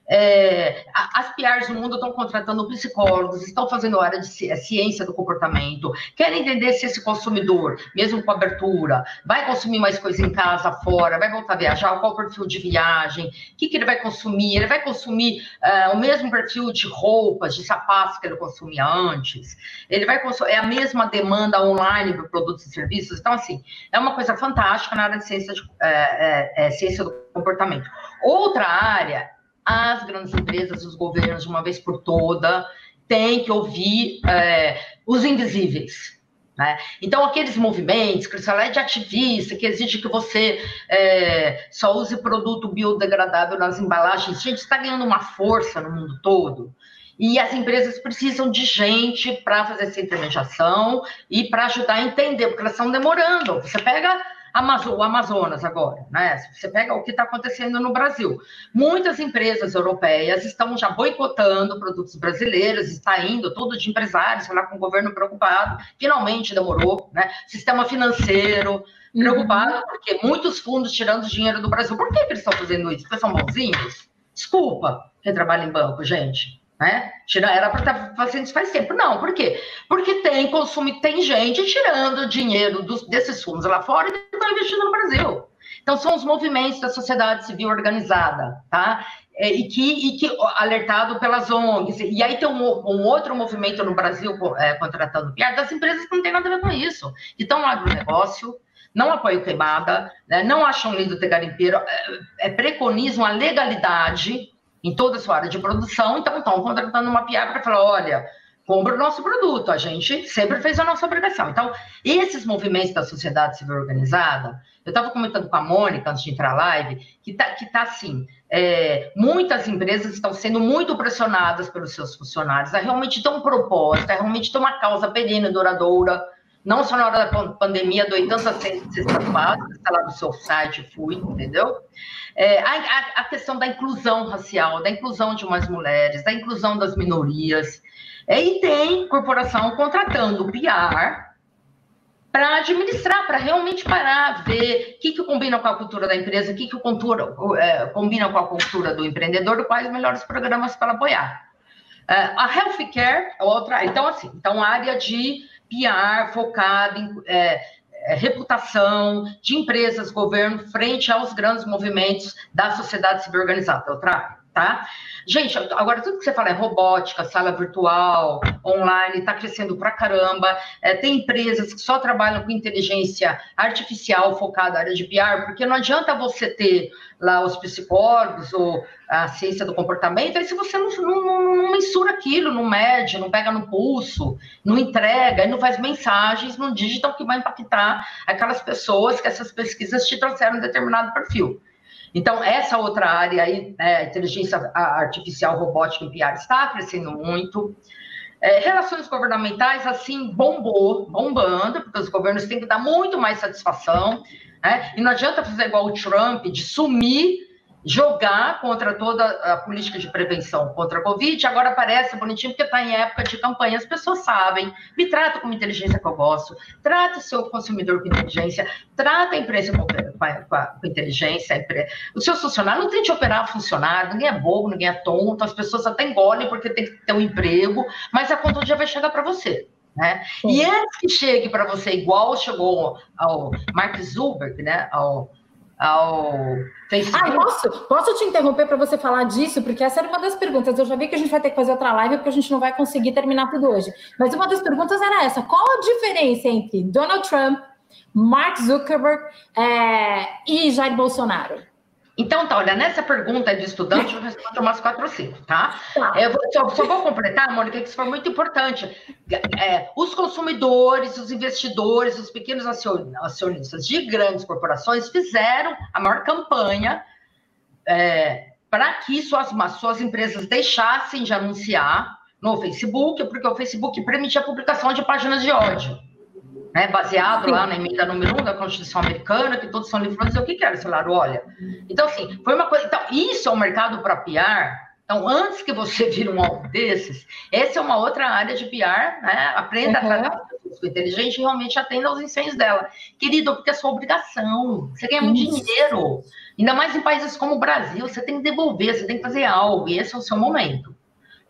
é, as PRs no mundo estão contratando psicólogos, estão fazendo área de é, ciência do comportamento, querem entender se esse consumidor, mesmo com abertura, vai consumir mais coisa em casa, fora, vai voltar a viajar, qual o perfil de viagem, o que, que ele vai consumir, ele vai consumir uh, o mesmo perfil de roupas, de sapatos que ele consumia antes, ele vai consumir, é a mesma demanda online para produtos e serviços, então assim, é uma coisa fantástica na área de ciência, de, é, é, é ciência do comportamento. Outra área as grandes empresas, os governos, de uma vez por toda, têm que ouvir é, os invisíveis. Né? Então, aqueles movimentos, que é de ativista, que exige que você é, só use produto biodegradável nas embalagens, gente, está ganhando uma força no mundo todo. E as empresas precisam de gente para fazer essa intermediação e para ajudar a entender, porque elas estão demorando. Você pega o Amazonas agora, né? Se você pega o que está acontecendo no Brasil, muitas empresas europeias estão já boicotando produtos brasileiros, está indo tudo de empresários, lá com o governo preocupado, finalmente demorou, né? Sistema financeiro preocupado, uhum. porque muitos fundos tirando dinheiro do Brasil. Por que, que eles estão fazendo isso? Porque são bonzinhos? Desculpa quem trabalha em banco, gente né? Era para estar tá fazendo isso faz tempo. Não, por quê? Porque tem consumo, tem gente tirando dinheiro dos, desses fundos lá fora e estão investindo no Brasil. Então, são os movimentos da sociedade civil organizada, tá? É, e, que, e que alertado pelas ONGs. E aí tem um, um outro movimento no Brasil é, contratando PR das empresas que não tem nada a ver com isso, que estão no agronegócio, não apoiam queimada, né, não acham lindo ter garimpeiro, é, é, preconizam a legalidade em toda a sua área de produção, então estão contratando uma PR para falar, olha, compra o nosso produto, a gente sempre fez a nossa obrigação. Então, esses movimentos da sociedade civil organizada, eu estava comentando com a Mônica antes de entrar na live, que está que tá assim, é, muitas empresas estão sendo muito pressionadas pelos seus funcionários a realmente ter um propósito, a realmente ter uma causa perene, duradoura, não só na hora da pandemia, doei tantas cestas básicas, está lá no seu site, fui, entendeu? É, a, a, questão da inclusão racial, da inclusão de mais mulheres, da inclusão das minorias. É, e tem corporação contratando PR para administrar, para realmente parar, ver o que, que combina com a cultura da empresa, o que, que cultura, é, combina com a cultura do empreendedor, quais melhores programas para apoiar. É, a healthcare, outra, então assim, então área de PR focada em é, é, reputação de empresas, governo, frente aos grandes movimentos da sociedade civil organizada. Outra, tá? Gente, agora tudo que você fala é robótica, sala virtual, online, está crescendo pra caramba. É, tem empresas que só trabalham com inteligência artificial focada na área de PR, porque não adianta você ter lá os psicólogos ou a ciência do comportamento, aí se você não, não, não, mensura aquilo, não mede, não pega no pulso, não entrega, não faz mensagens no digital que vai impactar aquelas pessoas que essas pesquisas te trouxeram determinado perfil. Então, essa outra área aí, é, inteligência artificial robótica em PR, está crescendo muito. É, relações governamentais, assim, bombou, bombando, porque os governos têm que dar muito mais satisfação, né? E não adianta fazer igual o Trump, de sumir jogar contra toda a política de prevenção contra a Covid. Agora parece bonitinho porque está em época de campanha, as pessoas sabem. Me trata como inteligência que eu gosto, trata o seu consumidor com inteligência, trata a empresa com, com, com inteligência. O seu funcionário não tem de operar funcionário, ninguém é bobo, ninguém é tonto, as pessoas até engolem porque tem que ter um emprego, mas a conta dia vai chegar para você. Né? E antes que chegue para você igual chegou ao Mark Zuckerberg, né? ao ao Facebook. Ah, posso, posso te interromper para você falar disso? Porque essa era uma das perguntas. Eu já vi que a gente vai ter que fazer outra live porque a gente não vai conseguir terminar tudo hoje. Mas uma das perguntas era essa: qual a diferença entre Donald Trump, Mark Zuckerberg é, e Jair Bolsonaro? Então, tá, olha, nessa pergunta de estudante, eu respondo umas quatro ou cinco, tá? tá. Eu só, só, vou completar, Mônica, que isso foi muito importante. É, os consumidores, os investidores, os pequenos acionistas de grandes corporações fizeram a maior campanha é, para que suas, suas empresas deixassem de anunciar no Facebook, porque o Facebook permitia a publicação de páginas de ódio né, baseado Sim. lá na emenda número 1 da Constituição Americana, que todos são livres o que quer, celular, olha. Então, assim, foi uma coisa. Então, isso é um mercado para PR. Então, antes que você vire um alvo desses, essa é uma outra área de PR, né? Aprenda uhum. a tratar com inteligente e realmente atenda aos incêndios dela. Querido, porque é sua obrigação. Você ganha muito isso. dinheiro. Ainda mais em países como o Brasil, você tem que devolver, você tem que fazer algo, e esse é o seu momento.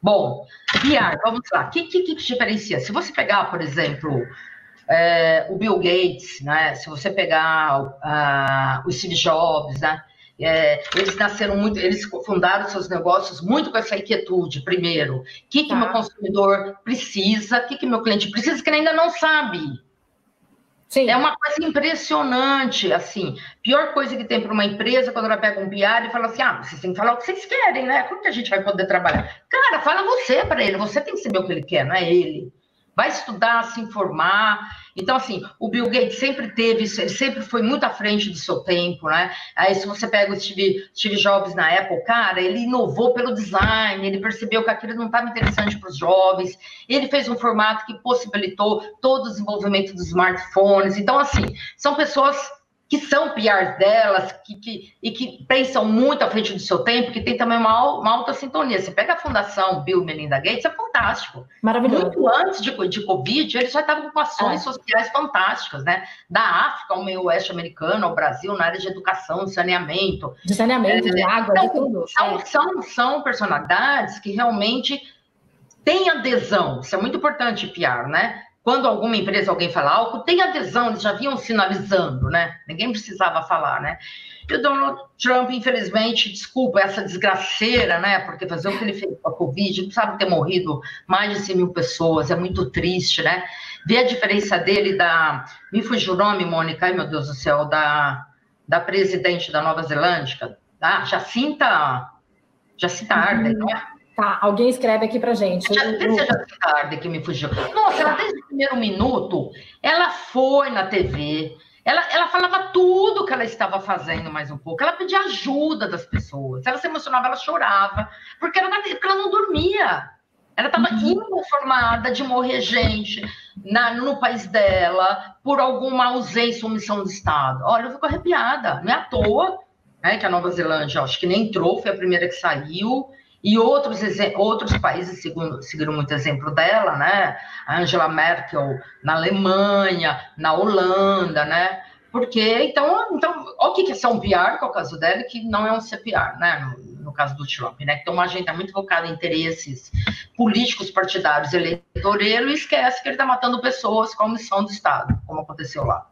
Bom, PR, vamos lá. O que, que, que diferencia? Se você pegar, por exemplo, é, o Bill Gates, né? Se você pegar uh, o Steve Jobs, né? É, eles nasceram muito, eles fundaram seus negócios muito com essa inquietude. Primeiro, o que, que tá. meu consumidor precisa, o que, que meu cliente precisa, que ele ainda não sabe. Sim. É uma coisa impressionante, assim. Pior coisa que tem para uma empresa quando ela pega um PR e fala assim: ah, vocês têm que falar o que vocês querem, né? Como que a gente vai poder trabalhar? Cara, fala você para ele, você tem que saber o que ele quer, não é ele vai estudar, se informar. Então, assim, o Bill Gates sempre teve ele sempre foi muito à frente do seu tempo, né? Aí, se você pega o Steve, Steve Jobs na Apple, cara, ele inovou pelo design, ele percebeu que aquilo não estava interessante para os jovens, ele fez um formato que possibilitou todo o desenvolvimento dos smartphones. Então, assim, são pessoas que são PRs delas que, que, e que pensam muito à frente do seu tempo, que tem também uma, uma alta sintonia. Você pega a Fundação Bill Melinda Gates, é fantástico. Maravilhoso. Muito antes de, de Covid, eles já estavam com ações é. sociais fantásticas, né? Da África ao meio oeste americano, ao Brasil, na área de educação, saneamento. De saneamento, é, de água, então, de tudo. São, é. são, são personalidades que realmente têm adesão. Isso é muito importante, PR, né? Quando alguma empresa, alguém fala algo, tem adesão, eles já vinham sinalizando, né? Ninguém precisava falar, né? E o Donald Trump, infelizmente, desculpa essa desgraceira, né? Porque fazer o que ele fez com a Covid, sabe ter morrido mais de 100 mil pessoas, é muito triste, né? Ver a diferença dele da. Me fugiu o nome, Mônica, ai meu Deus do céu, da, da presidente da Nova Zelândia, tá? Jacinta. Jacinta Arden, não é? Tá, alguém escreve aqui pra gente. Já, eu... Tarde que me fugiu. Nossa, ela desde o primeiro minuto, ela foi na TV, ela, ela falava tudo que ela estava fazendo mais um pouco, ela pedia ajuda das pessoas, ela se emocionava, ela chorava, porque ela, porque ela não dormia. Ela estava uhum. inconformada de morrer gente na, no país dela por alguma ausência ou omissão do Estado. Olha, eu fico arrepiada. Não é à toa né, que a Nova Zelândia, acho que nem entrou, foi a primeira que saiu. E outros, outros países segundo, seguiram muito exemplo dela, né? A Angela Merkel na Alemanha, na Holanda, né? Porque, então, então o que é ser um PR, que é o caso dela, que não é um CPR, né? No, no caso do Trump, né? Que tem uma agenda muito focada em interesses políticos, partidários, eleitoreiros, e esquece que ele está matando pessoas com a missão do Estado, como aconteceu lá.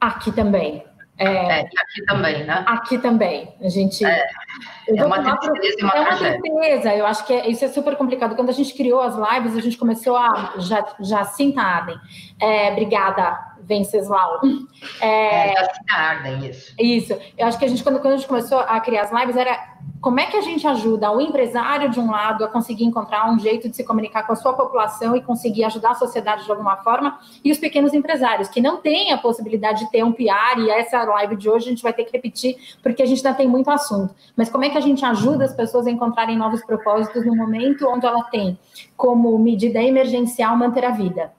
Aqui também. É, é, aqui também, né? Aqui também. A gente. É, é uma tristeza e uma É uma tristeza. Eu acho que é, isso é super complicado. Quando a gente criou as lives, a gente começou a. Já, já Arden. É, obrigada. Venceslau. É, é Arden, isso. Isso. Eu acho que a gente, quando, quando a gente começou a criar as lives, era como é que a gente ajuda o empresário de um lado a conseguir encontrar um jeito de se comunicar com a sua população e conseguir ajudar a sociedade de alguma forma, e os pequenos empresários que não têm a possibilidade de ter um PR, e essa live de hoje a gente vai ter que repetir, porque a gente ainda tem muito assunto. Mas como é que a gente ajuda as pessoas a encontrarem novos propósitos no momento onde ela tem como medida emergencial manter a vida?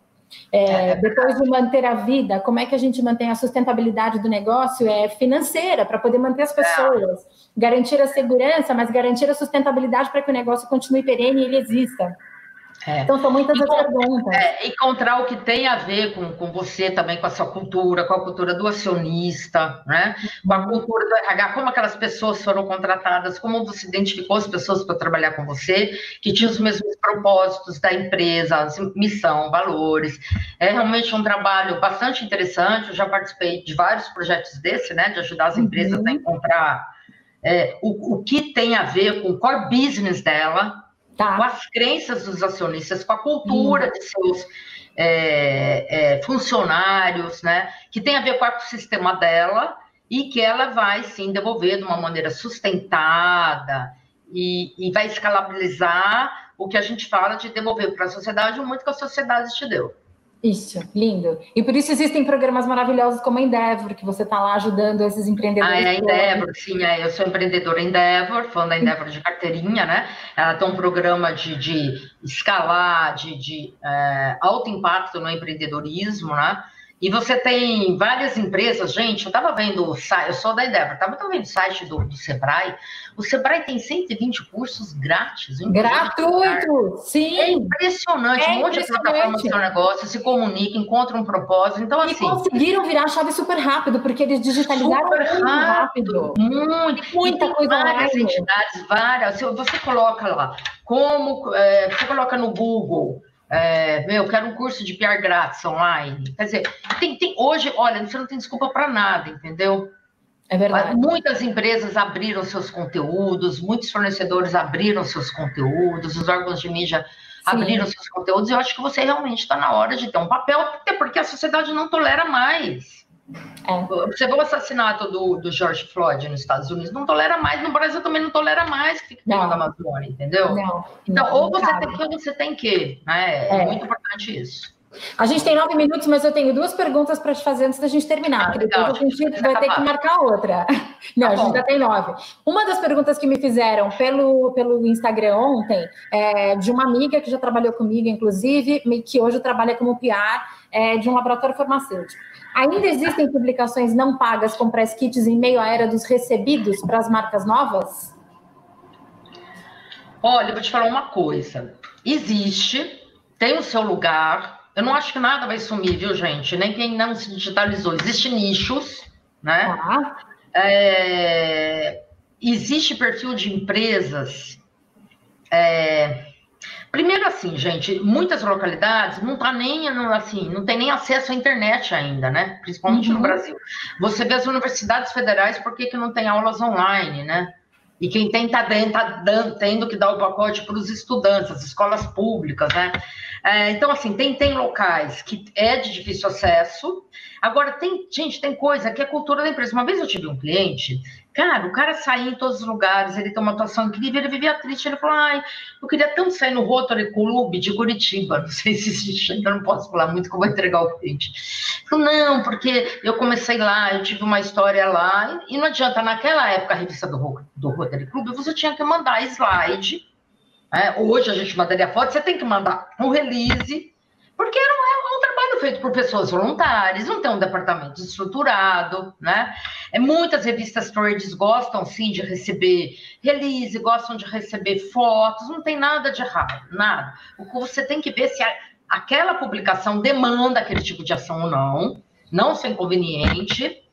É, depois de manter a vida, como é que a gente mantém a sustentabilidade do negócio? É financeira para poder manter as pessoas, garantir a segurança, mas garantir a sustentabilidade para que o negócio continue perene e ele exista. É. Então, são muitas as perguntas. É, encontrar o que tem a ver com, com você também, com a sua cultura, com a cultura do acionista, né? com a cultura do RH, como aquelas pessoas foram contratadas, como você identificou as pessoas para trabalhar com você, que tinham os mesmos propósitos da empresa, missão, valores. É realmente um trabalho bastante interessante. Eu já participei de vários projetos desse, né? De ajudar as empresas uhum. a encontrar é, o, o que tem a ver com o core business dela, tá. com as crenças dos acionistas, com a cultura hum. de seus é, é, funcionários, né? Que tem a ver com o ecossistema dela e que ela vai sim devolver de uma maneira sustentada e, e vai escalabilizar o que a gente fala de devolver para a sociedade muito que a sociedade te deu. Isso, lindo. E por isso existem programas maravilhosos como a Endeavor, que você está lá ajudando esses empreendedores. Ah, é a Endeavor, sim, é, eu sou empreendedora Endeavor, fã da Endeavor de carteirinha, né? Ela tem um programa de, de escalar, de, de é, alto impacto no empreendedorismo, né? E você tem várias empresas, gente, eu estava vendo o site, eu sou da Endeavor, estava vendo o site do, do, Sebrae, o Sebrae tem 120 cursos grátis. Gratuito, sim. É impressionante, é um monte de plataforma do seu negócio, se comunica, encontra um propósito, então assim... E conseguiram virar a chave super rápido, porque eles digitalizaram super muito rápido. Muito, muita coisa várias online. entidades, várias, você coloca lá, como, é, você coloca no Google é, meu, quero um curso de PR grátis online. Quer dizer, tem, tem, hoje, olha, você não tem desculpa para nada, entendeu? É verdade. Muitas empresas abriram seus conteúdos, muitos fornecedores abriram seus conteúdos, os órgãos de mídia Sim. abriram seus conteúdos. Eu acho que você realmente está na hora de ter um papel, até porque a sociedade não tolera mais. É. Você vê o assassinato do, do George Floyd nos Estados Unidos, não tolera mais, no Brasil também não tolera mais que fica queimando a Amazônia, entendeu? Não, então, não, ou você sabe. tem que ou você tem que. Né? É, é muito importante isso. A gente tem nove minutos, mas eu tenho duas perguntas para te fazer antes da gente terminar, ah, depois a gente vai ter que marcar outra. *laughs* Não, tá a gente já tem nove. Uma das perguntas que me fizeram pelo, pelo Instagram ontem, é de uma amiga que já trabalhou comigo, inclusive, que hoje trabalha como PR é, de um laboratório farmacêutico. Ainda existem publicações não pagas com press kits em meio à era dos recebidos para as marcas novas? Olha, eu vou te falar uma coisa. Existe, tem o seu lugar. Eu não acho que nada vai sumir, viu, gente? Nem quem não se digitalizou. Existem nichos, né? Ah. É, existe perfil de empresas é, Primeiro assim, gente, muitas localidades não tá nem assim, não tem nem acesso à internet ainda, né? Principalmente uhum. no Brasil. Você vê as universidades federais, por que, que não tem aulas online, né? E quem tem tá, dentro, tá dando, tendo que dar o pacote para os estudantes, as escolas públicas, né? É, então, assim, tem, tem locais que é de difícil acesso. Agora, tem, gente, tem coisa que é cultura da empresa. Uma vez eu tive um cliente Cara, o cara saía em todos os lugares, ele tem uma atuação incrível, ele vivia triste, ele falou, ai, eu queria tanto sair no Rotary Club de Curitiba, *laughs* não sei se existe, ainda não posso falar muito que eu vou entregar o cliente. Falei, não, porque eu comecei lá, eu tive uma história lá, e não adianta, naquela época, a revista do, do Rotary Club, você tinha que mandar slide, né? hoje a gente mandaria foto, você tem que mandar um release, porque um, é um trabalho feito por pessoas voluntárias, não tem um departamento estruturado, né? É, muitas revistas trades gostam, sim, de receber release, gostam de receber fotos, não tem nada de errado, nada. O que você tem que ver se a, aquela publicação demanda aquele tipo de ação ou não, não ser inconveniente,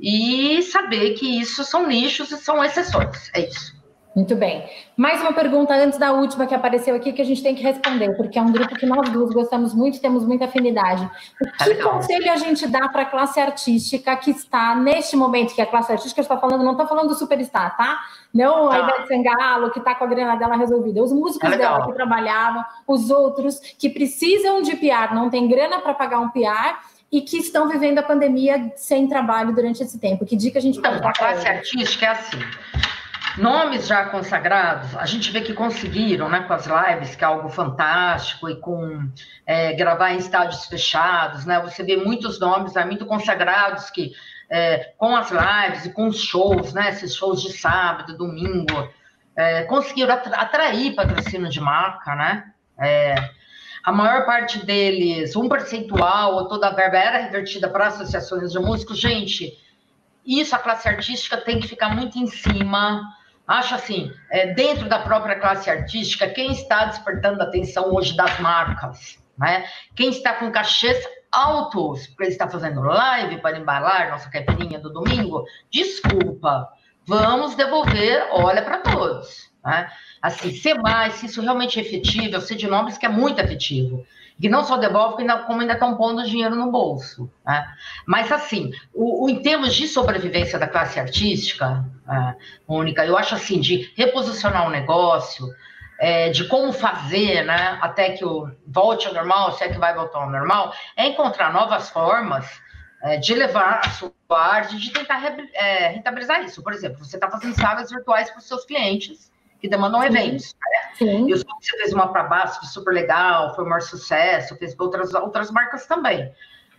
e saber que isso são nichos e são exceções, é isso. Muito bem. Mais uma pergunta antes da última que apareceu aqui que a gente tem que responder, porque é um grupo que nós duas gostamos muito, temos muita afinidade. O que é conselho a gente dá para a classe artística que está neste momento, que a classe artística está falando, não está falando do superstar, tá? Não a tá. Ivete Sangalo, que está com a grana dela resolvida. Os músicos é dela que trabalhavam, os outros que precisam de PR, não tem grana para pagar um PR e que estão vivendo a pandemia sem trabalho durante esse tempo? Que dica a gente pode dar? A classe artística é assim. Nomes já consagrados, a gente vê que conseguiram, né, com as lives, que é algo fantástico, e com é, gravar em estádios fechados, né? Você vê muitos nomes né, muito consagrados que é, com as lives e com os shows, né? Esses shows de sábado, domingo, é, conseguiram atrair patrocínio de marca, né? É, a maior parte deles, um percentual ou toda a verba era revertida para associações de músicos. Gente, isso a classe artística tem que ficar muito em cima. Acho assim, é, dentro da própria classe artística, quem está despertando a atenção hoje das marcas, né? Quem está com cachês altos, porque ele está fazendo live para embalar nossa caipirinha do domingo, desculpa, vamos devolver, olha para todos. Né? Assim, ser mais, se isso realmente é efetivo, eu sei de nomes que é muito efetivo. Que não só devolve, como ainda estão pondo dinheiro no bolso. Né? Mas, assim, o, o, em termos de sobrevivência da classe artística, é, Mônica, eu acho assim, de reposicionar o negócio, é, de como fazer, né, até que o volte ao normal, se é que vai voltar ao normal, é encontrar novas formas é, de levar a sua arte, de tentar é, rentabilizar isso. Por exemplo, você está fazendo salas virtuais para os seus clientes que demandam eventos. Né? E você fez uma para baixo, foi super legal, foi um maior sucesso, fez outras, outras marcas também.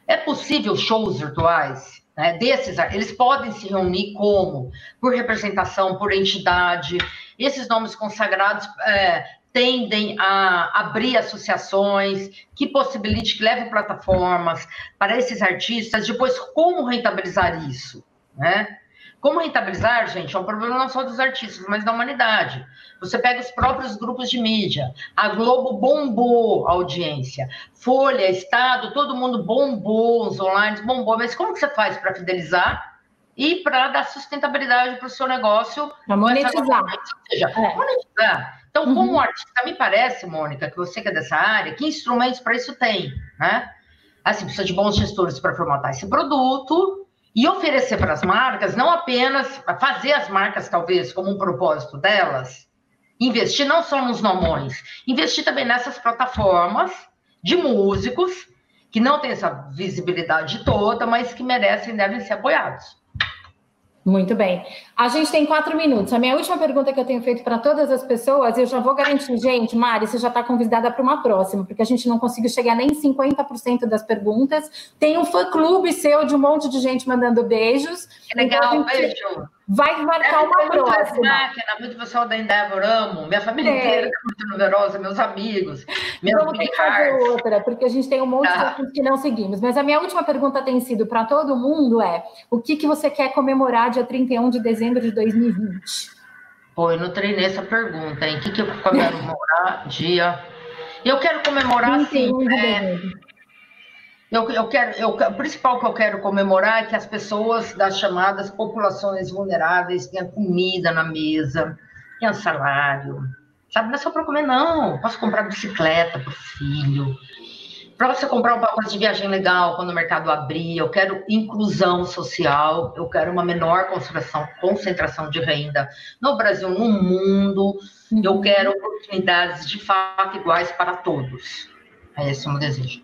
É possível shows virtuais? Né, desses, eles podem se reunir como? Por representação, por entidade. Esses nomes consagrados é, tendem a abrir associações que possibilite, que leve plataformas para esses artistas. Depois, como rentabilizar isso? Né? Como rentabilizar, gente, é um problema não só dos artistas, mas da humanidade. Você pega os próprios grupos de mídia. A Globo bombou a audiência. Folha, Estado, todo mundo bombou, os online bombou. Mas como que você faz para fidelizar e para dar sustentabilidade para o seu negócio? Para monetizar. Ou seja, é. monetizar. Então, uhum. como artista, me parece, Mônica, que você que é dessa área, que instrumentos para isso tem, né? Assim, precisa de bons gestores para formatar esse produto, e oferecer para as marcas, não apenas fazer as marcas, talvez, como um propósito delas, investir não só nos nomões, investir também nessas plataformas de músicos que não têm essa visibilidade toda, mas que merecem, devem ser apoiados. Muito bem. A gente tem quatro minutos. A minha última pergunta que eu tenho feito para todas as pessoas, eu já vou garantir, gente, Mari, você já está convidada para uma próxima, porque a gente não conseguiu chegar nem 50% das perguntas. Tem um fã-clube seu de um monte de gente mandando beijos. Que legal, então, beijo. Vai marcar uma próxima. Máquina, muito pessoal da Endeavor, amo. Minha família é. inteira é muito numerosa, meus amigos. Vamos ter que fazer outra, porque a gente tem um monte de assuntos que não seguimos. Mas a minha última pergunta tem sido para todo mundo é, o que, que você quer comemorar dia 31 de dezembro de 2020? Pô, eu não treinei essa pergunta, hein? O que, que eu quero comemorar dia... Eu quero comemorar, assim, é, eu, eu quero, eu, o principal que eu quero comemorar é que as pessoas das chamadas populações vulneráveis tenham comida na mesa, tenham salário. Sabe, não é só para comer, não. Posso comprar bicicleta para o filho. Para você comprar um pacote de viagem legal quando o mercado abrir. Eu quero inclusão social. Eu quero uma menor concentração, concentração de renda no Brasil, no mundo. Eu quero oportunidades de fato iguais para todos. É esse o meu desejo.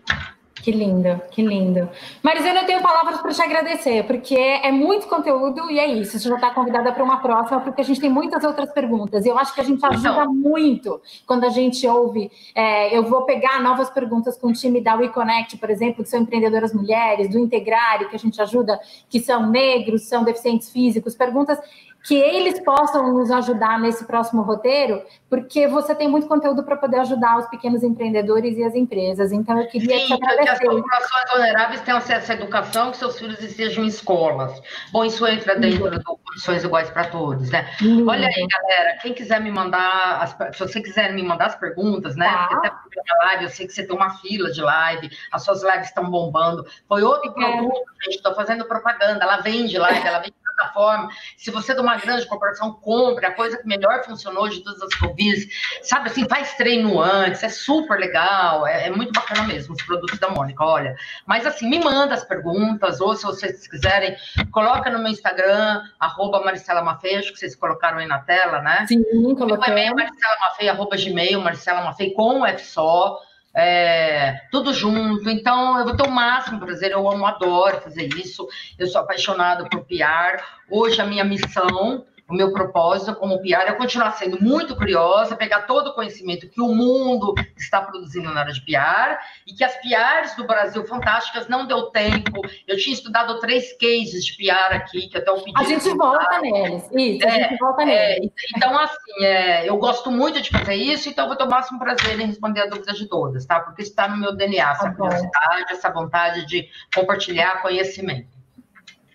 Que lindo, que lindo. Marizana, eu tenho palavras para te agradecer, porque é muito conteúdo e é isso. Você já está convidada para uma próxima, porque a gente tem muitas outras perguntas. E eu acho que a gente ajuda então. muito quando a gente ouve. É, eu vou pegar novas perguntas com o time da WeConnect, por exemplo, que são empreendedoras mulheres, do Integrare, que a gente ajuda, que são negros, são deficientes físicos, perguntas que eles possam nos ajudar nesse próximo roteiro, porque você tem muito conteúdo para poder ajudar os pequenos empreendedores e as empresas. Então, eu queria Sim, te agradecer. que as populações vulneráveis tenham acesso à educação, que seus filhos estejam em escolas. Bom, isso entra dentro do Condições Iguais para Todos, né? Olha aí, galera, quem quiser me mandar, as, se você quiser me mandar as perguntas, né? Tá. Porque até live, eu sei que você tem uma fila de live, as suas lives estão bombando. Foi outro produto, gente, estou fazendo propaganda, ela vende live, ela vende plataforma. Se você é de uma grande corporação, compre a coisa que melhor funcionou de todas as Covid. Sabe assim, faz treino antes, é super legal, é, é, muito bacana mesmo os produtos da Mônica, olha. Mas assim, me manda as perguntas, ou se vocês quiserem, coloca no meu Instagram, arroba Maricela Mafei, acho que vocês colocaram aí na tela, né? Sim, coloquei. Meu e-mail, Maricela Mafei, arroba Gmail, Maricela Mafei, com F só. É, tudo junto. Então, eu vou ter o máximo prazer, eu amo, adoro fazer isso. Eu sou apaixonada por PR. Hoje, a minha missão o meu propósito como PR é continuar sendo muito curiosa, pegar todo o conhecimento que o mundo está produzindo na área de PR e que as PRs do Brasil fantásticas não deu tempo. Eu tinha estudado três cases de PR aqui, que até o pedido. A gente volta neles, isso, é, a gente volta é, neles. então, assim, é, eu gosto muito de fazer isso, então eu vou ter o máximo prazer em responder a dúvidas de todas, tá? Porque está no meu DNA, essa tá curiosidade, essa vontade de compartilhar conhecimento.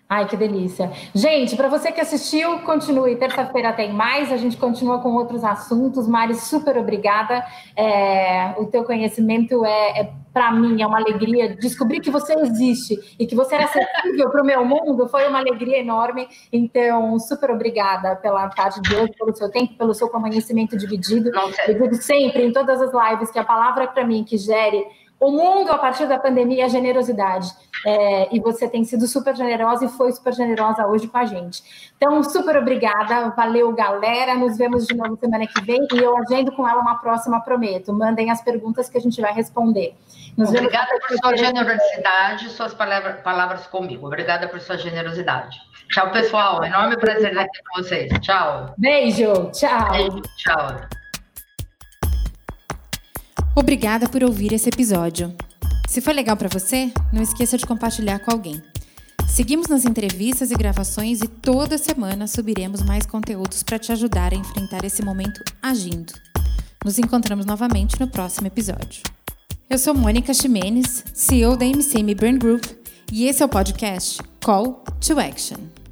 Ai, que delícia. Gente, para você que assistiu, continue. Terça-feira tem mais, a gente continua com outros assuntos. Mari, super obrigada. É, o teu conhecimento é, é para mim, é uma alegria. Descobrir que você existe e que você era acessível para o meu mundo foi uma alegria enorme. Então, super obrigada pela tarde de hoje, pelo seu tempo, pelo seu conhecimento dividido. Eu digo sempre, em todas as lives, que a palavra para mim que gere o mundo, a partir da pandemia, é generosidade. É, e você tem sido super generosa e foi super generosa hoje com a gente. Então, super obrigada. Valeu, galera. Nos vemos de novo semana que vem. E eu agendo com ela uma próxima, prometo. Mandem as perguntas que a gente vai responder. Nos Obrigada por sua generosidade, suas palavras, palavras comigo. Obrigada por sua generosidade. Tchau, pessoal. Enorme prazer estar aqui com vocês. Tchau. Beijo. Tchau. Beijo. Tchau. Obrigada por ouvir esse episódio. Se foi legal para você, não esqueça de compartilhar com alguém. Seguimos nas entrevistas e gravações e toda semana subiremos mais conteúdos para te ajudar a enfrentar esse momento agindo. Nos encontramos novamente no próximo episódio. Eu sou Mônica Ximenes, CEO da MCM Brand Group, e esse é o podcast Call to Action.